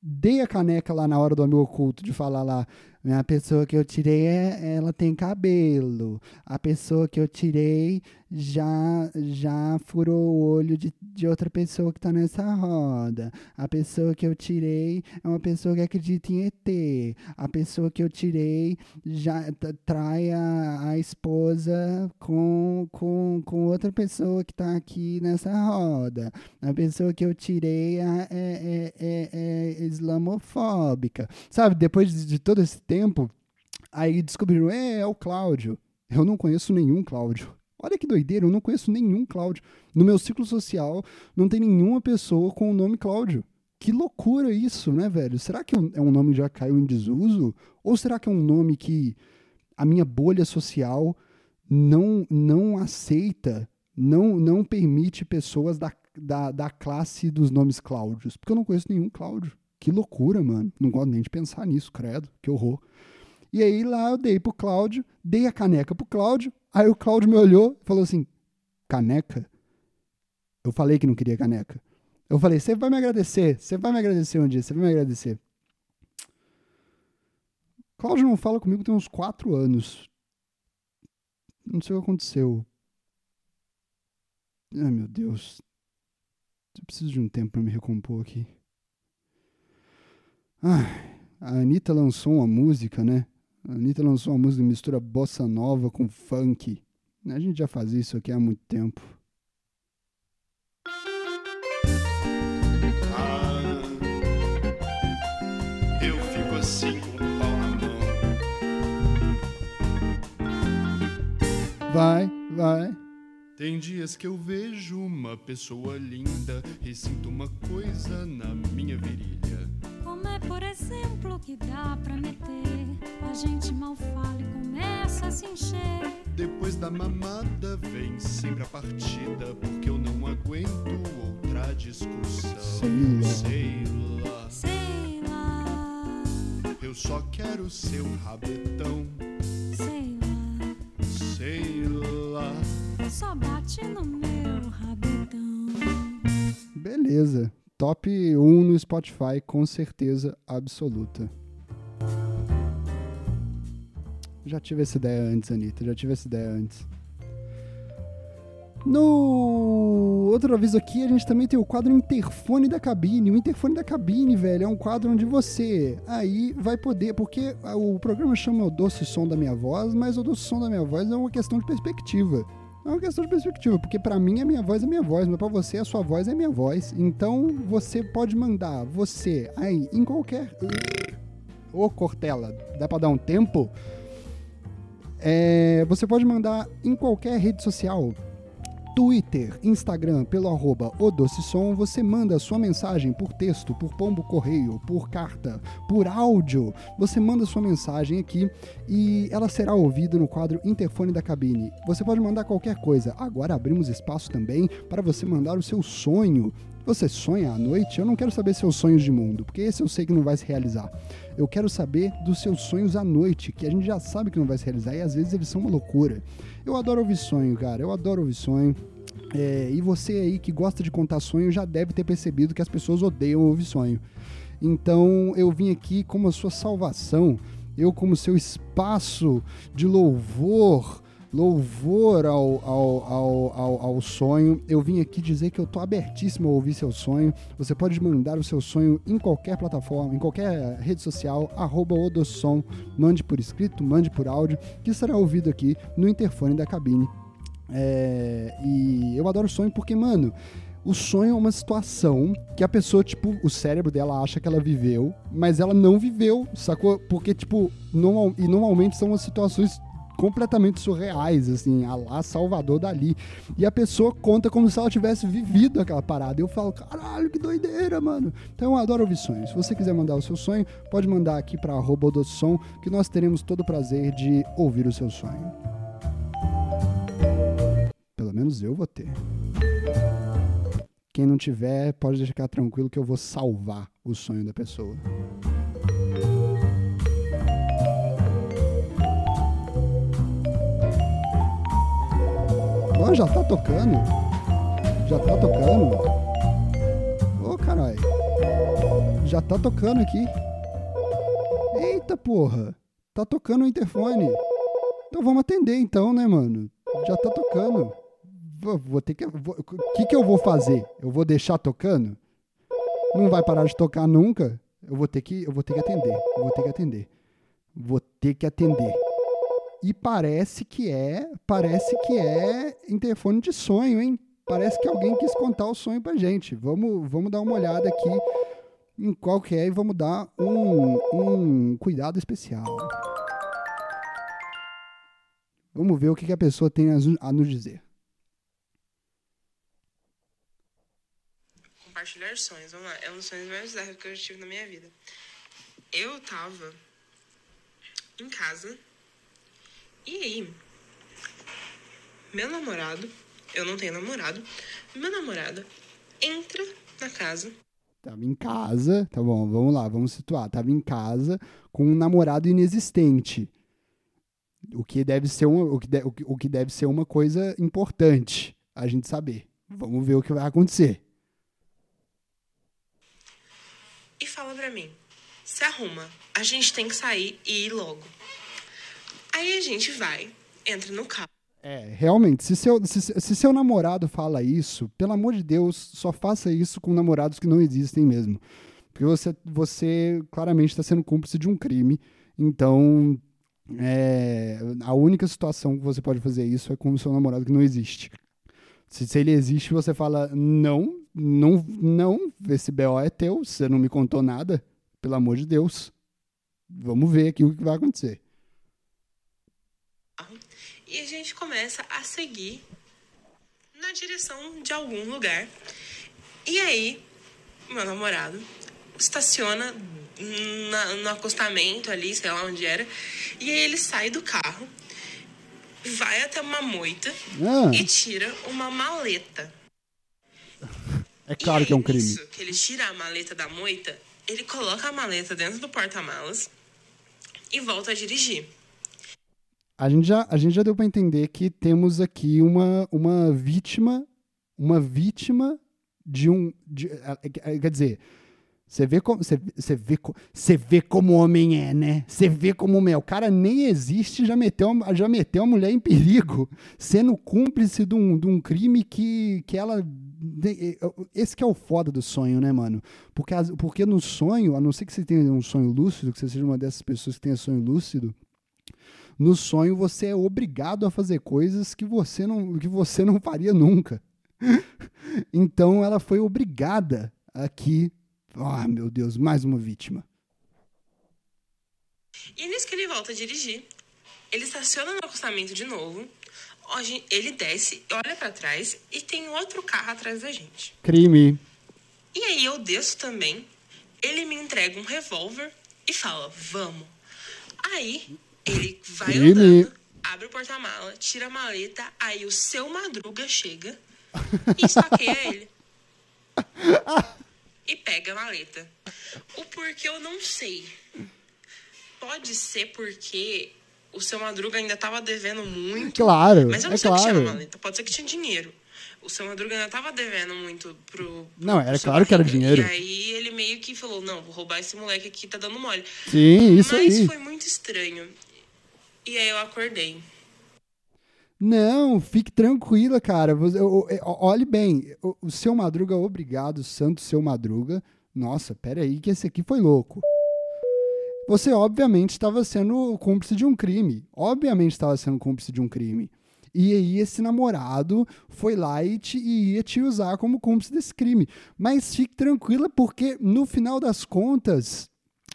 dei a caneca lá na hora do amigo oculto de falar lá. A pessoa que eu tirei, é, ela tem cabelo. A pessoa que eu tirei já já furou o olho de, de outra pessoa que está nessa roda. A pessoa que eu tirei é uma pessoa que acredita em ET. A pessoa que eu tirei já trai a, a esposa com, com, com outra pessoa que está aqui nessa roda. A pessoa que eu tirei é, é, é, é islamofóbica. Sabe, depois de, de todo esse tempo, aí descobriram, é, é o Cláudio. Eu não conheço nenhum Cláudio. Olha que doideira, eu não conheço nenhum Cláudio. No meu ciclo social, não tem nenhuma pessoa com o nome Cláudio. Que loucura isso, né, velho? Será que é um nome que já caiu em desuso? Ou será que é um nome que a minha bolha social não, não aceita, não, não permite pessoas da, da, da classe dos nomes Cláudios? Porque eu não conheço nenhum Cláudio. Que loucura, mano. Não gosto nem de pensar nisso, credo. Que horror. E aí lá eu dei pro Cláudio, dei a caneca pro Cláudio. Aí o Cláudio me olhou e falou assim: caneca? Eu falei que não queria caneca. Eu falei: você vai me agradecer, você vai me agradecer um dia, você vai me agradecer. Cláudio não fala comigo tem uns quatro anos. Não sei o que aconteceu. Ai, meu Deus. Eu preciso de um tempo para me recompor aqui. A Anitta lançou uma música, né? A Anitta lançou uma música que mistura bossa nova com funk. A gente já faz isso aqui há muito tempo. Ah, eu fico assim com o pau na mão. Vai, vai. Tem dias que eu vejo uma pessoa linda e sinto uma coisa na minha virilha é, por exemplo, que dá pra meter. A gente mal fala e começa a se encher. Depois da mamada vem sempre a partida, porque eu não aguento outra discussão. Sei lá. Sei lá. Eu só quero seu rabetão. Sei lá. Sei lá. Só bate no meu rabetão. Beleza top 1 no Spotify, com certeza absoluta. Já tive essa ideia antes, Anitta, já tive essa ideia antes. No outro aviso aqui, a gente também tem o quadro Interfone da Cabine. O Interfone da Cabine, velho, é um quadro onde você aí vai poder, porque o programa chama o doce som da minha voz, mas o doce som da minha voz é uma questão de perspectiva. É uma questão de perspectiva, porque para mim a minha voz é minha voz, mas para você a sua voz é minha voz. Então você pode mandar você aí em qualquer Ô Cortella, dá para dar um tempo? É, você pode mandar em qualquer rede social. Twitter, Instagram, pelo arroba Som, você manda sua mensagem por texto, por pombo correio, por carta, por áudio. Você manda sua mensagem aqui e ela será ouvida no quadro Interfone da Cabine. Você pode mandar qualquer coisa. Agora abrimos espaço também para você mandar o seu sonho. Você sonha à noite? Eu não quero saber seus sonhos de mundo, porque esse eu sei que não vai se realizar. Eu quero saber dos seus sonhos à noite, que a gente já sabe que não vai se realizar e às vezes eles são uma loucura. Eu adoro ouvir sonho, cara. Eu adoro ouvir sonho. É, e você aí que gosta de contar sonho já deve ter percebido que as pessoas odeiam ouvir sonho. Então eu vim aqui como a sua salvação, eu como seu espaço de louvor louvor ao, ao, ao, ao, ao sonho. Eu vim aqui dizer que eu tô abertíssimo a ouvir seu sonho. Você pode mandar o seu sonho em qualquer plataforma, em qualquer rede social, arroba Odossom. Mande por escrito, mande por áudio, que será ouvido aqui no interfone da cabine. É, e eu adoro sonho porque, mano, o sonho é uma situação que a pessoa, tipo, o cérebro dela acha que ela viveu, mas ela não viveu, sacou? Porque, tipo, normal, e normalmente são as situações completamente surreais, assim, a lá Salvador Dali. E a pessoa conta como se ela tivesse vivido aquela parada. Eu falo, caralho, que doideira, mano. Então eu adoro ouvir sonhos. Se você quiser mandar o seu sonho, pode mandar aqui para som que nós teremos todo o prazer de ouvir o seu sonho. Pelo menos eu vou ter. Quem não tiver, pode ficar tranquilo que eu vou salvar o sonho da pessoa. Ó, já tá tocando. Já tá tocando. Ô, caralho. Já tá tocando aqui. Eita porra. Tá tocando o interfone. Então vamos atender então, né, mano? Já tá tocando. Vou, vou ter que. O que, que eu vou fazer? Eu vou deixar tocando? Não vai parar de tocar nunca? Eu vou ter que. Eu vou ter que atender. Eu vou ter que atender. Vou ter que atender. E parece que é, parece que é interfone de sonho, hein? Parece que alguém quis contar o sonho pra gente. Vamos, vamos dar uma olhada aqui em qual que é e vamos dar um, um cuidado especial. Vamos ver o que, que a pessoa tem a nos dizer. Compartilhar sonhos, vamos lá. É um dos sonhos mais bizarros que eu tive na minha vida. Eu tava em casa e aí, meu namorado, eu não tenho namorado, meu namorado entra na casa. Tava em casa, tá bom, vamos lá, vamos situar. Tava em casa com um namorado inexistente. O que deve ser uma, o que, de, o que deve ser uma coisa importante a gente saber. Vamos ver o que vai acontecer. E fala pra mim: se arruma, a gente tem que sair e ir logo. Aí a gente vai, entra no carro. É, realmente, se seu, se, se, seu namorado fala isso, pelo amor de Deus, só faça isso com namorados que não existem mesmo. Porque você, você claramente está sendo cúmplice de um crime. Então, é, a única situação que você pode fazer isso é com o seu namorado que não existe. Se, se ele existe, você fala: não, não, não, esse BO é teu, você não me contou nada, pelo amor de Deus. Vamos ver aqui o que vai acontecer e a gente começa a seguir na direção de algum lugar. E aí, meu namorado estaciona na, no acostamento ali, sei lá onde era, e aí ele sai do carro, vai até uma moita ah. e tira uma maleta. É claro que é um crime. Isso, que ele tira a maleta da moita, ele coloca a maleta dentro do porta-malas e volta a dirigir a gente já, a gente já deu para entender que temos aqui uma, uma vítima, uma vítima de um. De, é, é, quer dizer, Você vê como você, você vê, você vê como homem é, né? Você vê como o meu. O cara nem existe, já meteu, já meteu a mulher em perigo, sendo cúmplice de um, de um crime que, que ela. Esse que é o foda do sonho, né, mano? Porque, porque no sonho, a não ser que você tenha um sonho lúcido, que você seja uma dessas pessoas que tenha sonho lúcido, no sonho você é obrigado a fazer coisas que você não, que você não faria nunca. então ela foi obrigada aqui. Ah, meu Deus, mais uma vítima. E nisso que ele volta a dirigir, ele estaciona no acostamento de novo. Hoje ele desce, olha pra trás e tem outro carro atrás da gente. Crime. E aí eu desço também. Ele me entrega um revólver e fala: "Vamos". Aí ele vai Crime. andando, abre o porta-mala, tira a maleta, aí o seu Madruga chega e esfaqueia ele. E pega a maleta. O porquê eu não sei. Pode ser porque o seu Madruga ainda tava devendo muito. Claro, Mas eu não é sei o que tinha na claro. maleta. Pode ser que tinha dinheiro. O seu Madruga ainda tava devendo muito pro. pro- Não, era claro que era dinheiro. E aí ele meio que falou: não, vou roubar esse moleque aqui, tá dando mole. Sim, isso Mas aí. foi muito estranho. E aí eu acordei. Não, fique tranquila, cara. O- olhe bem, o, seu Madruga, obrigado, santo seu Madruga. Nossa, peraí, que esse aqui foi louco. Você, obviamente, estava sendo cúmplice de um crime. Obviamente estava sendo cúmplice de um crime. E aí esse namorado foi lá e, e ia te usar como cúmplice desse crime. Mas fique tranquila, porque no final das contas,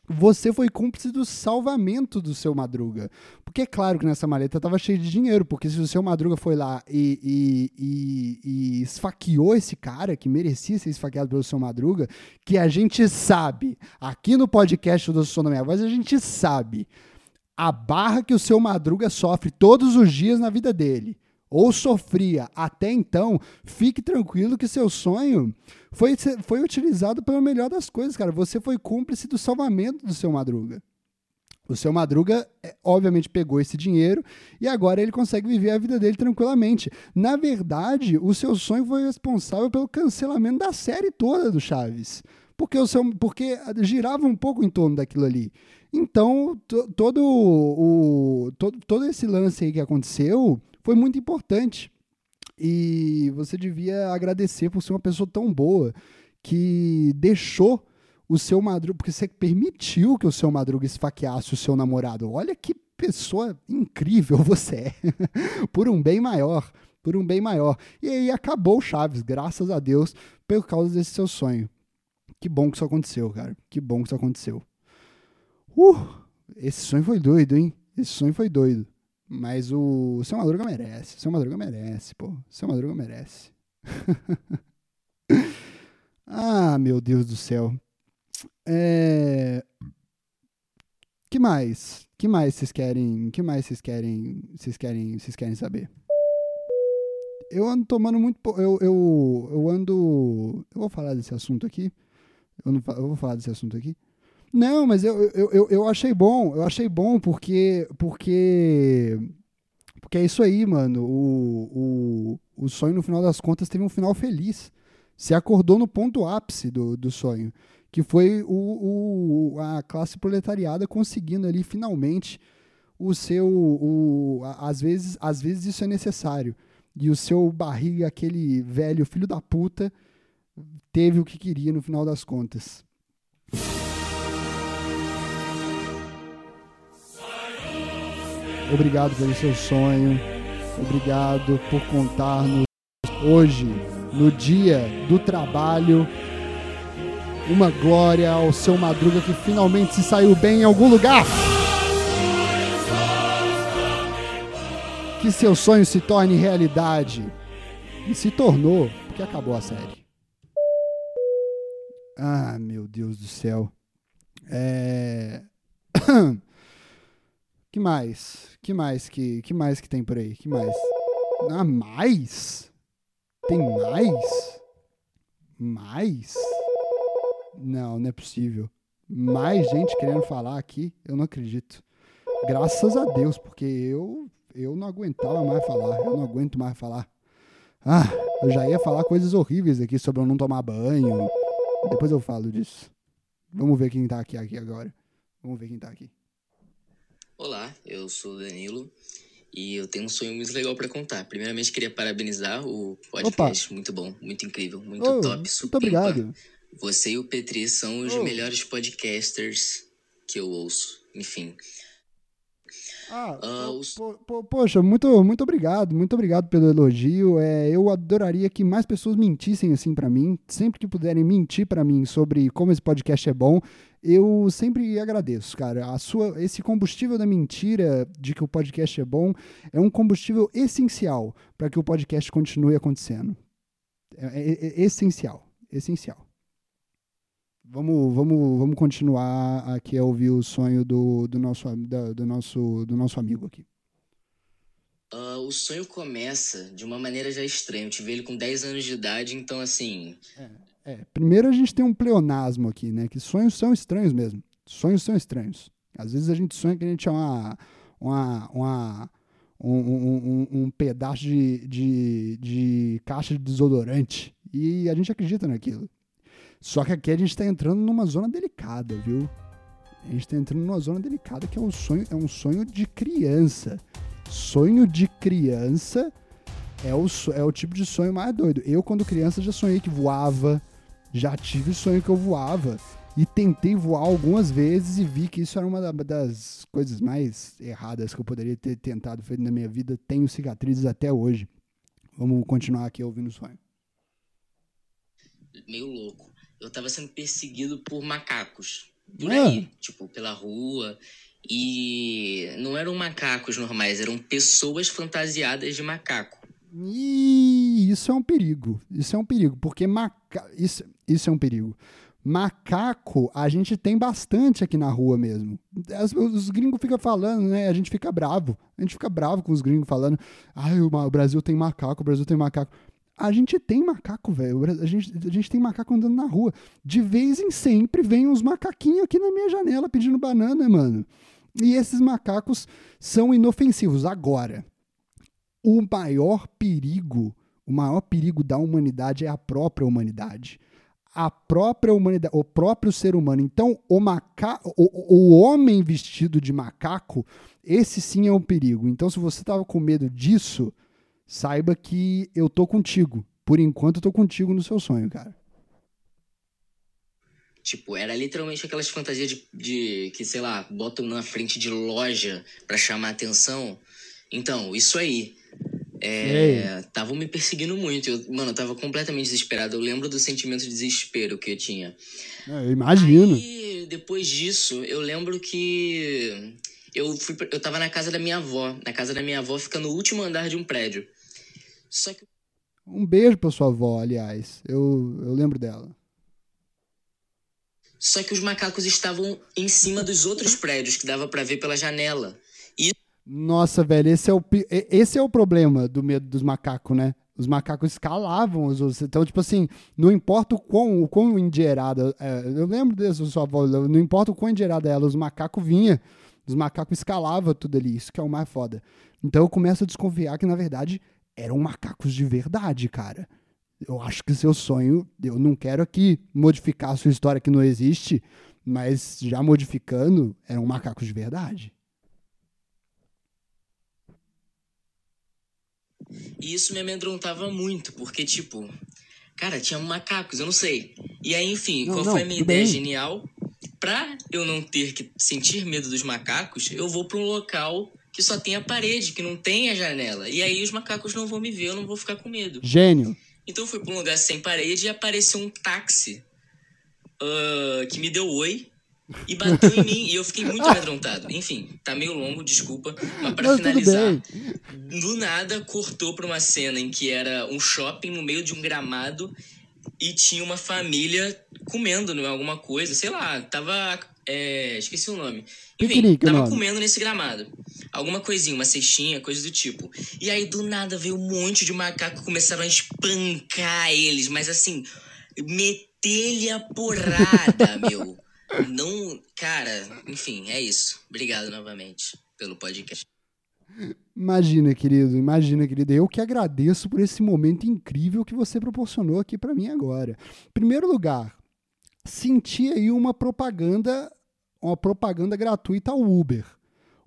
você foi cúmplice do salvamento do seu Madruga. Porque é claro que nessa maleta tava cheio de dinheiro, porque se o seu Madruga foi lá e, e- e- e esfaqueou esse cara que merecia ser esfaqueado pelo seu Madruga, que a gente sabe, aqui no podcast do Som da Minha Voz, a gente sabe a barra que o seu Madruga sofre todos os dias na vida dele. Ou sofria até então, fique tranquilo que seu sonho foi, foi utilizado pelo melhor das coisas, cara. Você foi cúmplice do salvamento do seu Madruga. O seu Madruga, é, obviamente, pegou esse dinheiro e agora ele consegue viver a vida dele tranquilamente. Na verdade, o seu sonho foi responsável pelo cancelamento da série toda do Chaves. Porque, o seu, porque girava um pouco em torno daquilo ali. Então, to- todo, o, todo, todo esse lance aí que aconteceu foi muito importante. E você devia agradecer por ser uma pessoa tão boa que deixou o seu Madruga, porque você permitiu que o seu Madruga esfaqueasse o seu namorado. Olha que pessoa incrível você é. por um bem maior, por um bem maior. E aí acabou o Chaves, graças a Deus, por causa desse seu sonho. Que bom que isso aconteceu, cara. Que bom que isso aconteceu. Uh, esse sonho foi doido, hein? Esse sonho foi doido. Mas o seu Madruga merece. Seu Madruga merece, pô. Seu Madruga merece. ah, meu Deus do céu. É... Que mais? Que mais vocês querem? Que mais vocês querem? Vocês querem? Vocês querem saber? Eu ando tomando muito. Eu, eu, eu ando. Eu vou falar desse assunto aqui. Eu, não, eu vou falar desse assunto aqui. Não, mas eu, eu, eu, eu achei bom. Eu achei bom porque. Porque. Porque é isso aí, mano. O, o, o sonho, no final das contas, teve um final feliz. Você acordou no ponto ápice do, do sonho. Que foi o, o, a classe proletariada conseguindo ali, finalmente, o seu. O, a- às, vezes, às vezes isso é necessário. E o seu barriga, aquele velho filho da puta, teve o que queria no final das contas. Obrigado pelo seu sonho. Obrigado por contar-nos hoje, no dia do trabalho. Uma glória ao seu Madruga que finalmente se saiu bem em algum lugar. Que seu sonho se torne realidade. E se tornou, porque acabou a série. Ah, meu Deus do céu. É. que mais? Que mais que, que mais que tem por aí? Que mais? Ah, mais? Tem mais? Mais? Não, não é possível. Mais gente querendo falar aqui, eu não acredito. Graças a Deus, porque eu eu não aguentava mais falar, eu não aguento mais falar. Ah, eu já ia falar coisas horríveis aqui sobre eu não tomar banho. Depois eu falo disso. Vamos ver quem tá aqui, aqui agora. Vamos ver quem tá aqui. Olá, eu sou o Danilo e eu tenho um sonho muito legal pra contar. Primeiramente, queria parabenizar o podcast. Muito bom, muito incrível, muito Oh, top, muito super. obrigado. Você e o Petri são os Oh. melhores podcasters que eu ouço. Enfim, Ah, po- os- po- po- poxa, muito, muito obrigado, muito obrigado pelo elogio. É, eu adoraria que mais pessoas mentissem assim pra mim, sempre que puderem mentir pra mim sobre como esse podcast é bom. Eu sempre agradeço, cara. A sua, esse combustível da mentira de que o podcast é bom é um combustível essencial para que o podcast continue acontecendo. É, é- é essencial, essencial. Vamos, vamos, vamos continuar aqui a ouvir o sonho do, do, nosso, da- do, nosso, do nosso amigo aqui. ah, o sonho começa de uma maneira já estranha. Eu tive ele com 10 anos de idade, então assim. É, primeiro a gente tem um pleonasmo aqui, né? Que sonhos são estranhos mesmo. Sonhos são estranhos. Às vezes a gente sonha que a gente é uma, uma, uma, um, um, um- um pedaço de, de, de caixa de desodorante e a gente acredita naquilo. Só que aqui a gente está entrando numa zona delicada, viu? A gente está entrando numa zona delicada que é um sonho, é um sonho de criança. Sonho de criança é o, é o tipo de sonho mais doido. Eu, quando criança, já sonhei que voava, já tive sonho que eu voava e tentei voar algumas vezes e vi que isso era uma da- das coisas mais erradas que eu poderia ter tentado fazer na minha vida. Tenho cicatrizes até hoje. Vamos continuar aqui ouvindo o sonho. meio louco. Eu tava sendo perseguido por macacos. Por Ah. aí, tipo, pela rua. E não eram macacos normais, eram pessoas fantasiadas de macaco. E isso é um perigo. Isso é um perigo, porque maca... isso, isso é um perigo. Macaco, a gente tem bastante aqui na rua mesmo. As- os gringos ficam falando, né? A gente fica bravo. A gente fica bravo com os gringos falando. Ai, o Brasil tem macaco, o Brasil tem macaco. A gente tem macaco, velho. A gente, a gente tem macaco andando na rua. De vez em sempre vem uns macaquinhos aqui na minha janela pedindo banana, mano. E esses macacos são inofensivos. Agora, o maior perigo, o maior perigo da humanidade é a própria humanidade. A própria humanidade, o próprio ser humano. Então, o, maca o, o homem vestido de macaco, esse sim é um perigo. Então, se você estava com medo disso, saiba que eu tô contigo. Por enquanto, eu tô contigo no seu sonho, cara. Tipo, era literalmente aquelas fantasias de, de que, sei lá, botam na frente de loja pra chamar atenção. Então, isso aí. É, Estavam me perseguindo muito. Eu, mano, eu tava completamente desesperado. Eu lembro do sentimento de desespero que eu tinha. É, Eu imagino. Aí, depois disso, eu lembro que eu fui, eu tava na casa da minha avó. Na casa da minha avó fica no último andar de um prédio. Só que Um beijo pra sua avó, aliás. Eu, eu lembro dela. Só que os macacos estavam em cima dos outros prédios que dava pra ver pela janela. Nossa, velho, esse é o, esse é o problema do medo dos macacos, né? Os macacos escalavam os outros. Então, tipo assim, não importa o quão, o quão endinheirada. é, eu lembro dessa sua avó, não importa o quão endinheirada ela, os macacos vinha, os macacos escalavam tudo ali. Isso que é o mais foda. Então eu começo a desconfiar que, na verdade, eram macacos de verdade, cara. Eu acho que seu sonho, eu não quero aqui modificar a sua história que não existe, mas já modificando, eram macacos de verdade. E isso me amedrontava muito, porque, tipo, cara, tinha macacos, eu não sei. E aí, enfim, Não, qual não, foi a minha ideia bem. genial? Pra eu não ter que sentir medo dos macacos, eu vou pra um local que só tem a parede, que não tem a janela. E aí os macacos não vão me ver, eu não vou ficar com medo. Gênio. Então eu fui pra um lugar sem parede e apareceu um táxi ah, que me deu oi e bateu em mim. E eu fiquei muito amedrontado. Enfim, tá meio longo, desculpa. Mas pra finalizar, do nada cortou pra uma cena em que era um shopping no meio de um gramado e tinha uma família comendo né, alguma coisa, sei lá, tava. é, esqueci o nome. Enfim, Piquenique, tava nome. comendo nesse gramado. Alguma coisinha, uma cestinha, coisa do tipo. E aí, do nada, veio um monte de macaco começaram a espancar eles, mas assim, meter-lhe a porrada, meu. Não. Cara, enfim, é isso. Obrigado novamente pelo podcast. Imagina, querido, imagina, querido. Eu que agradeço por esse momento incrível que você proporcionou aqui pra mim agora. Em primeiro lugar, senti aí uma propaganda, uma propaganda gratuita ao Uber.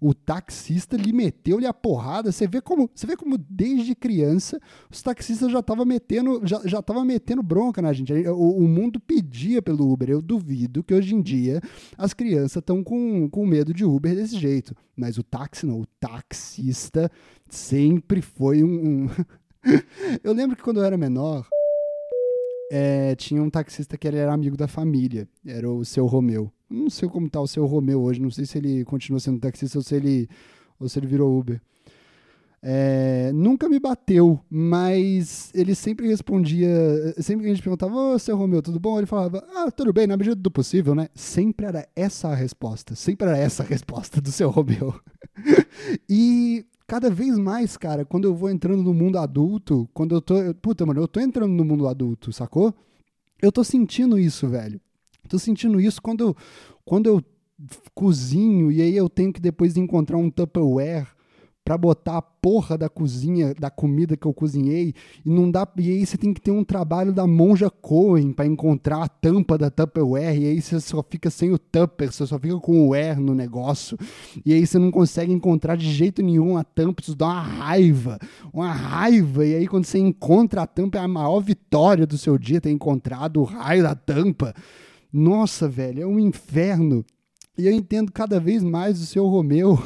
O taxista lhe meteu-lhe a porrada. Você vê como, você vê como desde criança os taxistas já estavam metendo, já, já metendo bronca na gente. O, o mundo pedia pelo Uber. Eu duvido que hoje em dia as crianças estão com, com medo de Uber desse jeito. Mas o táxi não, o taxista sempre foi um. um... eu lembro que quando eu era menor, é, tinha um taxista que era amigo da família, era o seu Romeu. Não sei como tá o seu Romeu hoje, não sei se ele continua sendo taxista ou se ele, ou se ele virou Uber. É, nunca me bateu, mas ele sempre respondia, sempre que a gente perguntava, ô seu Romeu, tudo bom? Ele falava, ah, tudo bem, na medida do possível, né? Sempre era essa a resposta, sempre era essa a resposta do seu Romeu. e cada vez mais, cara, quando eu vou entrando no mundo adulto, quando eu tô. Puta, mano, eu tô entrando no mundo adulto, sacou? Eu tô sentindo isso, velho. Tô sentindo isso quando, quando eu cozinho e aí eu tenho que depois encontrar um Tupperware para botar a porra da cozinha, da comida que eu cozinhei, e não dá, e aí você tem que ter um trabalho da Monja Cohen para encontrar a tampa da Tupperware, e aí você só fica sem o Tupper, você só fica com o Air no negócio, e aí você não consegue encontrar de jeito nenhum a tampa, isso dá uma raiva, uma raiva, e aí quando você encontra a tampa é a maior vitória do seu dia ter encontrado o raio da tampa. Nossa, velho, é um inferno. E eu entendo cada vez mais o seu Romeu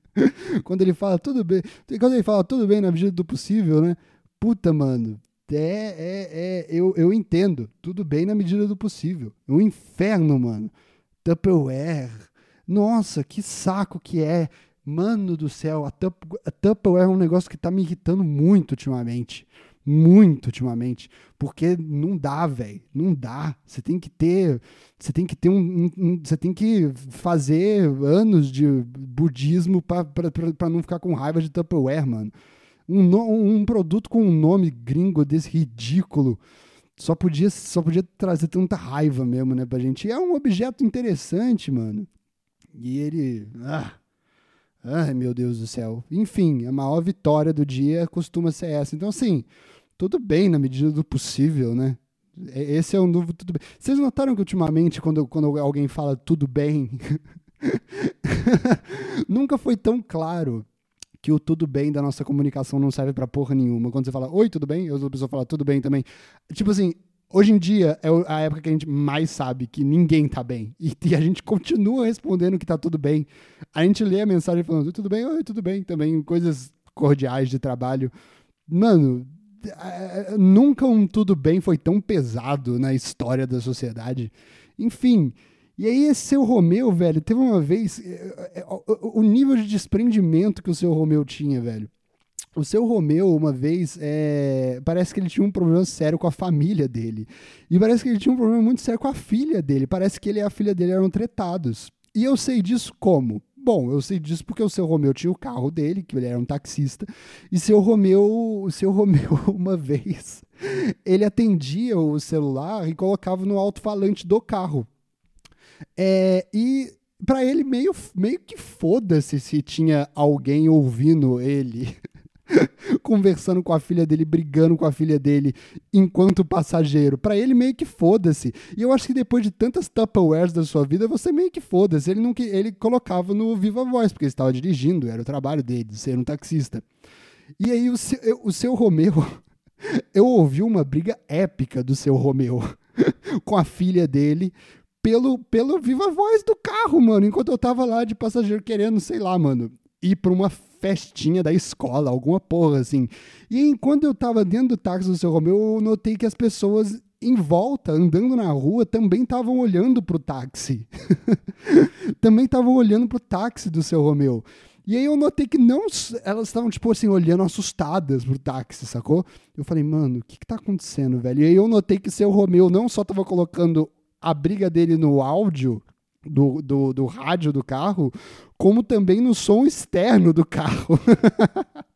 quando ele fala tudo bem, quando ele fala tudo bem na medida do possível, né? Puta, mano, é, é, é eu, eu entendo, tudo bem na medida do possível. É um inferno, mano. Tupperware. Nossa, que saco que é. Mano do céu, a, a Tupperware é um negócio que tá me irritando muito ultimamente muito ultimamente, porque não dá, velho, não dá. Você tem que ter, você tem que ter um, um você tem que fazer anos de budismo para não ficar com raiva de Tupperware, mano. Um, um produto com um nome gringo desse ridículo só podia, só podia trazer tanta raiva mesmo, né, pra gente. E é um objeto interessante, mano. E ele, ah, Ai, meu Deus do céu. Enfim, a maior vitória do dia costuma ser essa. Então, assim, tudo bem na medida do possível, né? Esse é um novo tudo bem. Vocês notaram que ultimamente, quando, quando alguém fala tudo bem, nunca foi tão claro que o tudo bem da nossa comunicação não serve para porra nenhuma. Quando você fala oi, tudo bem, e a pessoa fala tudo bem também. Tipo assim, hoje em dia é a época que a gente mais sabe que ninguém tá bem. E, e, a gente continua respondendo que tá tudo bem. A gente lê a mensagem falando tudo bem, oi, tudo bem, também coisas cordiais de trabalho. Mano, nunca um tudo bem foi tão pesado na história da sociedade. Enfim, e aí esse seu Romeu, velho, teve uma vez é, é, o nível de desprendimento que o seu Romeu tinha, velho. O seu Romeu, uma vez, é... parece que ele tinha um problema sério com a família dele. E parece que ele tinha um problema muito sério com a filha dele. Parece que ele e a filha dele eram tretados. E eu sei disso como? Bom, eu sei disso porque o seu Romeu tinha o carro dele, que ele era um taxista, e seu Romeu, o seu Romeu, uma vez, ele atendia o celular e colocava no alto-falante do carro. É, e para ele meio, meio que foda-se se tinha alguém ouvindo ele conversando com a filha dele, brigando com a filha dele enquanto passageiro. Para ele meio que foda-se. E eu acho que depois de tantas Tupperwares da sua vida, você meio que foda-se. Ele não ele colocava no Viva Voz, porque ele estava dirigindo, era o trabalho dele, de ser um taxista. E aí o seu, o seu Romeu, eu ouvi uma briga épica do seu Romeu com a filha dele, pelo, pelo viva voz do carro, mano. Enquanto eu tava lá de passageiro querendo, sei lá, mano, ir pra uma festinha da escola, alguma porra assim. E enquanto eu tava dentro do táxi do seu Romeu, eu notei que as pessoas em volta, andando na rua, também estavam olhando pro táxi. também estavam olhando pro táxi do seu Romeu. E aí eu notei que não, elas estavam, tipo assim, olhando assustadas pro táxi, sacou? Eu falei, mano, o que que tá acontecendo, velho? E aí eu notei que seu Romeu não só tava colocando a briga dele no áudio, do, do, do rádio do carro, como também no som externo do carro.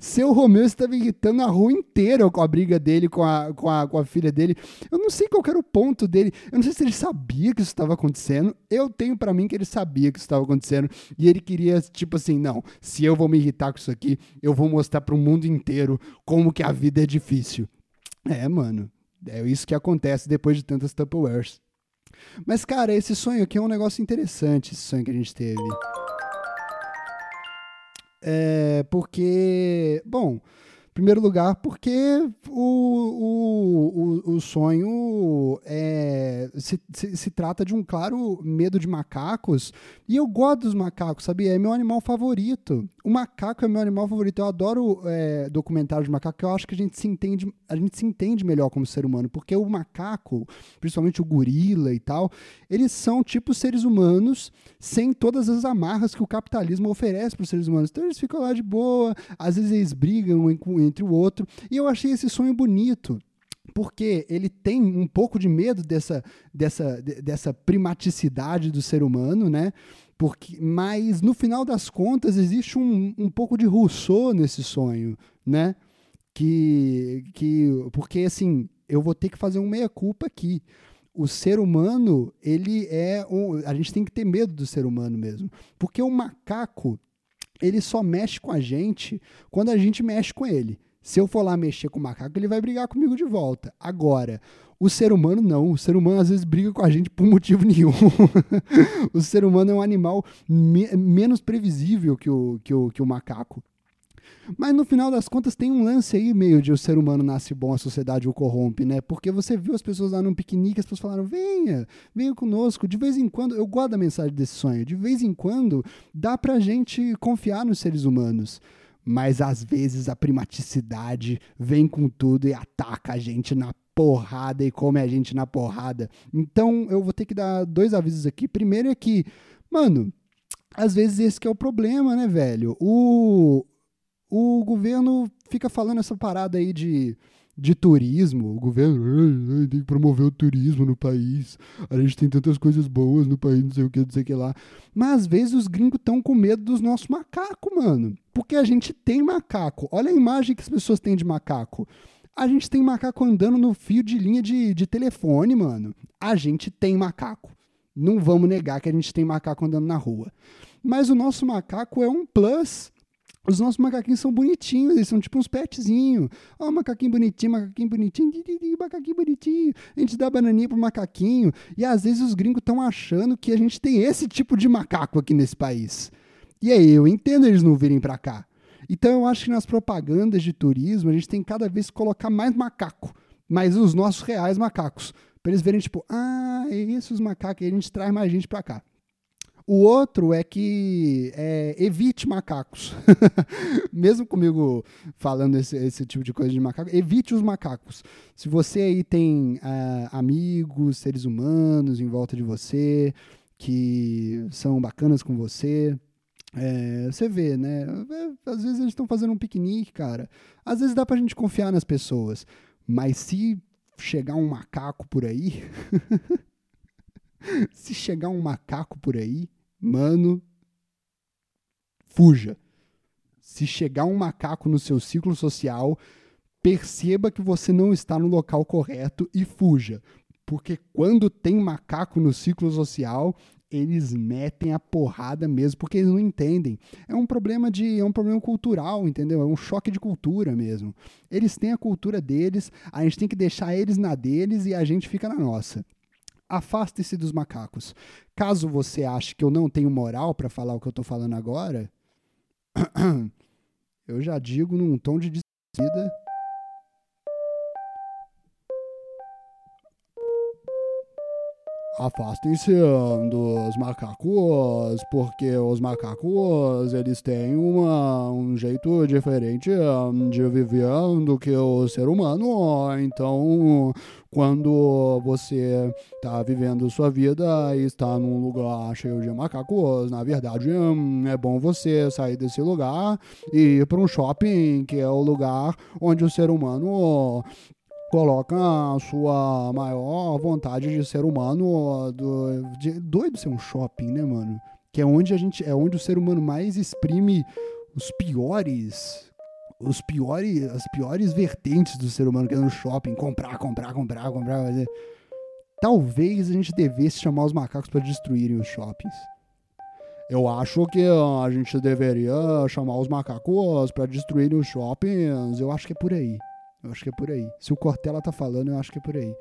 Seu Romeu estava irritando a rua inteira com a briga dele com a, com, a, com a filha dele. Eu não sei qual era o ponto dele. Eu não sei se ele sabia que isso estava acontecendo. Eu tenho para mim que ele sabia que isso estava acontecendo. E ele queria, tipo assim, não, se eu vou me irritar com isso aqui, eu vou mostrar para o mundo inteiro como que a vida é difícil. É, mano. É isso que acontece depois de tantas Tupperwares. Mas, cara, esse sonho aqui é um negócio interessante, esse sonho que a gente teve. É, porque, bom, em primeiro lugar, porque o, o, o, o sonho é, se, se, se, trata de um claro medo de macacos. E eu gosto dos macacos, sabia? É meu animal favorito. O macaco é meu animal favorito. Eu adoro é, documentários de macaco, eu acho que a gente se entende, a gente se entende melhor como ser humano, porque o macaco, principalmente o gorila e tal, eles são tipo seres humanos sem todas as amarras que o capitalismo oferece para os seres humanos. Então eles ficam lá de boa, às vezes eles brigam entre o outro. E eu achei esse sonho bonito porque ele tem um pouco de medo dessa, dessa, dessa primaticidade do ser humano, né? Porque, mas no final das contas existe um, um pouco de Rousseau nesse sonho, né? Que, que porque assim eu vou ter que fazer um meia culpa aqui. O ser humano ele é um, a gente tem que ter medo do ser humano mesmo, porque o macaco ele só mexe com a gente quando a gente mexe com ele. Se eu for lá mexer com o macaco, ele vai brigar comigo de volta. Agora, o ser humano não. O ser humano às vezes briga com a gente por motivo nenhum. o ser humano é um animal me menos previsível que o, que, o, que o macaco. Mas no final das contas tem um lance aí meio de o ser humano nasce bom, a sociedade o corrompe, né? Porque você viu as pessoas lá num piquenique, as pessoas falaram: venha, venha conosco. De vez em quando, eu gosto da mensagem desse sonho, de vez em quando dá pra gente confiar nos seres humanos mas às vezes a primaticidade vem com tudo e ataca a gente na porrada e come a gente na porrada. Então eu vou ter que dar dois avisos aqui. Primeiro é que, mano, às vezes esse é o problema, né, velho? O, o governo fica falando essa parada aí de de turismo, o governo tem que promover o turismo no país, a gente tem tantas coisas boas no país, não sei o que, não sei o que lá. Mas às vezes os gringos estão com medo dos nossos macacos, mano. Porque a gente tem macaco. Olha a imagem que as pessoas têm de macaco. A gente tem macaco andando no fio de linha de, de telefone, mano. A gente tem macaco. Não vamos negar que a gente tem macaco andando na rua. Mas o nosso macaco é um plus os nossos macaquinhos são bonitinhos, eles são tipo uns petzinhos. Ó, oh, macaquinho bonitinho, macaquinho bonitinho, macaquinho bonitinho. A gente dá bananinha pro macaquinho. E às vezes os gringos estão achando que a gente tem esse tipo de macaco aqui nesse país. E aí, eu entendo eles não virem para cá. Então eu acho que nas propagandas de turismo a gente tem cada vez que colocar mais macaco, mas os nossos reais macacos. Pra eles verem, tipo, ah, é esses macacos, e a gente traz mais gente pra cá. O outro é que é, evite macacos. Mesmo comigo falando esse, esse, tipo de coisa de macaco, evite os macacos. Se você aí tem uh, amigos, seres humanos em volta de você, que são bacanas com você, é, você vê, né? É, às vezes eles estão fazendo um piquenique, cara. Às vezes dá pra gente confiar nas pessoas. Mas se chegar um macaco por aí. se chegar um macaco por aí, Mano, fuja. Se chegar um macaco no seu ciclo social, perceba que você não está no local correto e fuja. Porque quando tem macaco no ciclo social, eles metem a porrada mesmo, porque eles não entendem. É um problema de, é um problema cultural, entendeu? É um choque de cultura mesmo. Eles têm a cultura deles, a gente tem que deixar eles na deles e a gente fica na nossa afaste-se dos macacos. Caso você ache que eu não tenho moral para falar o que eu estou falando agora, eu já digo num tom de despedida. Afastem-se dos macacos, porque os macacos eles têm uma, um jeito diferente de viver do que o ser humano. Então, quando você está vivendo sua vida e está num lugar cheio de macacos, na verdade é bom você sair desse lugar e ir para um shopping, que é o lugar onde o ser humano coloca a sua maior vontade de ser humano do, de, doido ser um shopping, né, mano? Que é onde a gente é onde o ser humano mais exprime os piores os piores as piores vertentes do ser humano que é no shopping, comprar, comprar, comprar, comprar, fazer. Talvez a gente devesse chamar os macacos para destruírem os shoppings. Eu acho que a gente deveria chamar os macacos para destruírem os shoppings. Eu acho que é por aí. Eu acho que é por aí. Se o Cortella tá falando, eu acho que é por aí.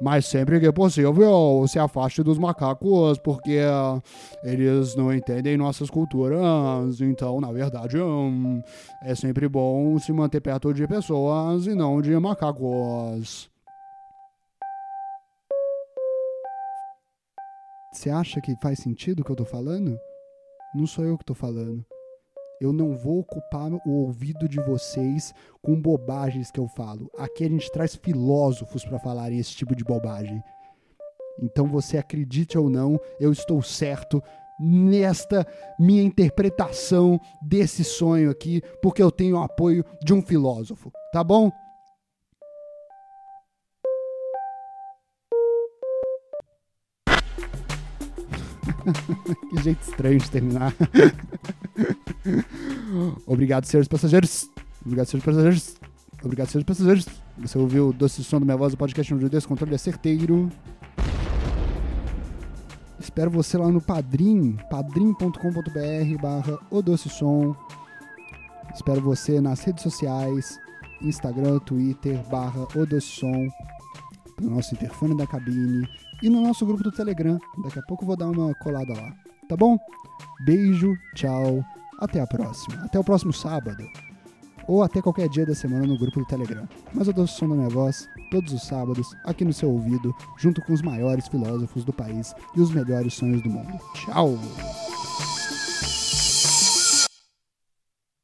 Mas sempre que possível, se afaste dos macacos, porque ah, eles não entendem nossas culturas. Então, na verdade, hum, é sempre bom se manter perto de pessoas e não de macacos. Você acha que faz sentido o que eu tô falando? Não sou eu que tô falando. Eu não vou ocupar o ouvido de vocês com bobagens que eu falo. Aqui a gente traz filósofos para falarem esse tipo de bobagem. Então você acredite ou não, eu estou certo nesta minha interpretação desse sonho aqui, porque eu tenho o apoio de um filósofo, tá bom? que jeito estranho de terminar. Obrigado, senhores passageiros. Obrigado, senhores passageiros. Obrigado, senhores passageiros. Você ouviu o doce som da minha voz, o podcast onde o descontrole é certeiro. Espero você lá no Padrim, padrim.com.br barra o doce som. Espero você nas redes sociais, Instagram, Twitter, barra o doce som, no nosso interfone da cabine e no nosso grupo do Telegram. Daqui a pouco vou dar uma colada lá. Tá bom? Beijo, tchau, até a próxima. Até o próximo sábado. Ou até qualquer dia da semana no grupo do Telegram. Mas eu dou o som da minha voz todos os sábados, aqui no seu ouvido, junto com os maiores filósofos do país e os melhores sonhos do mundo. Tchau!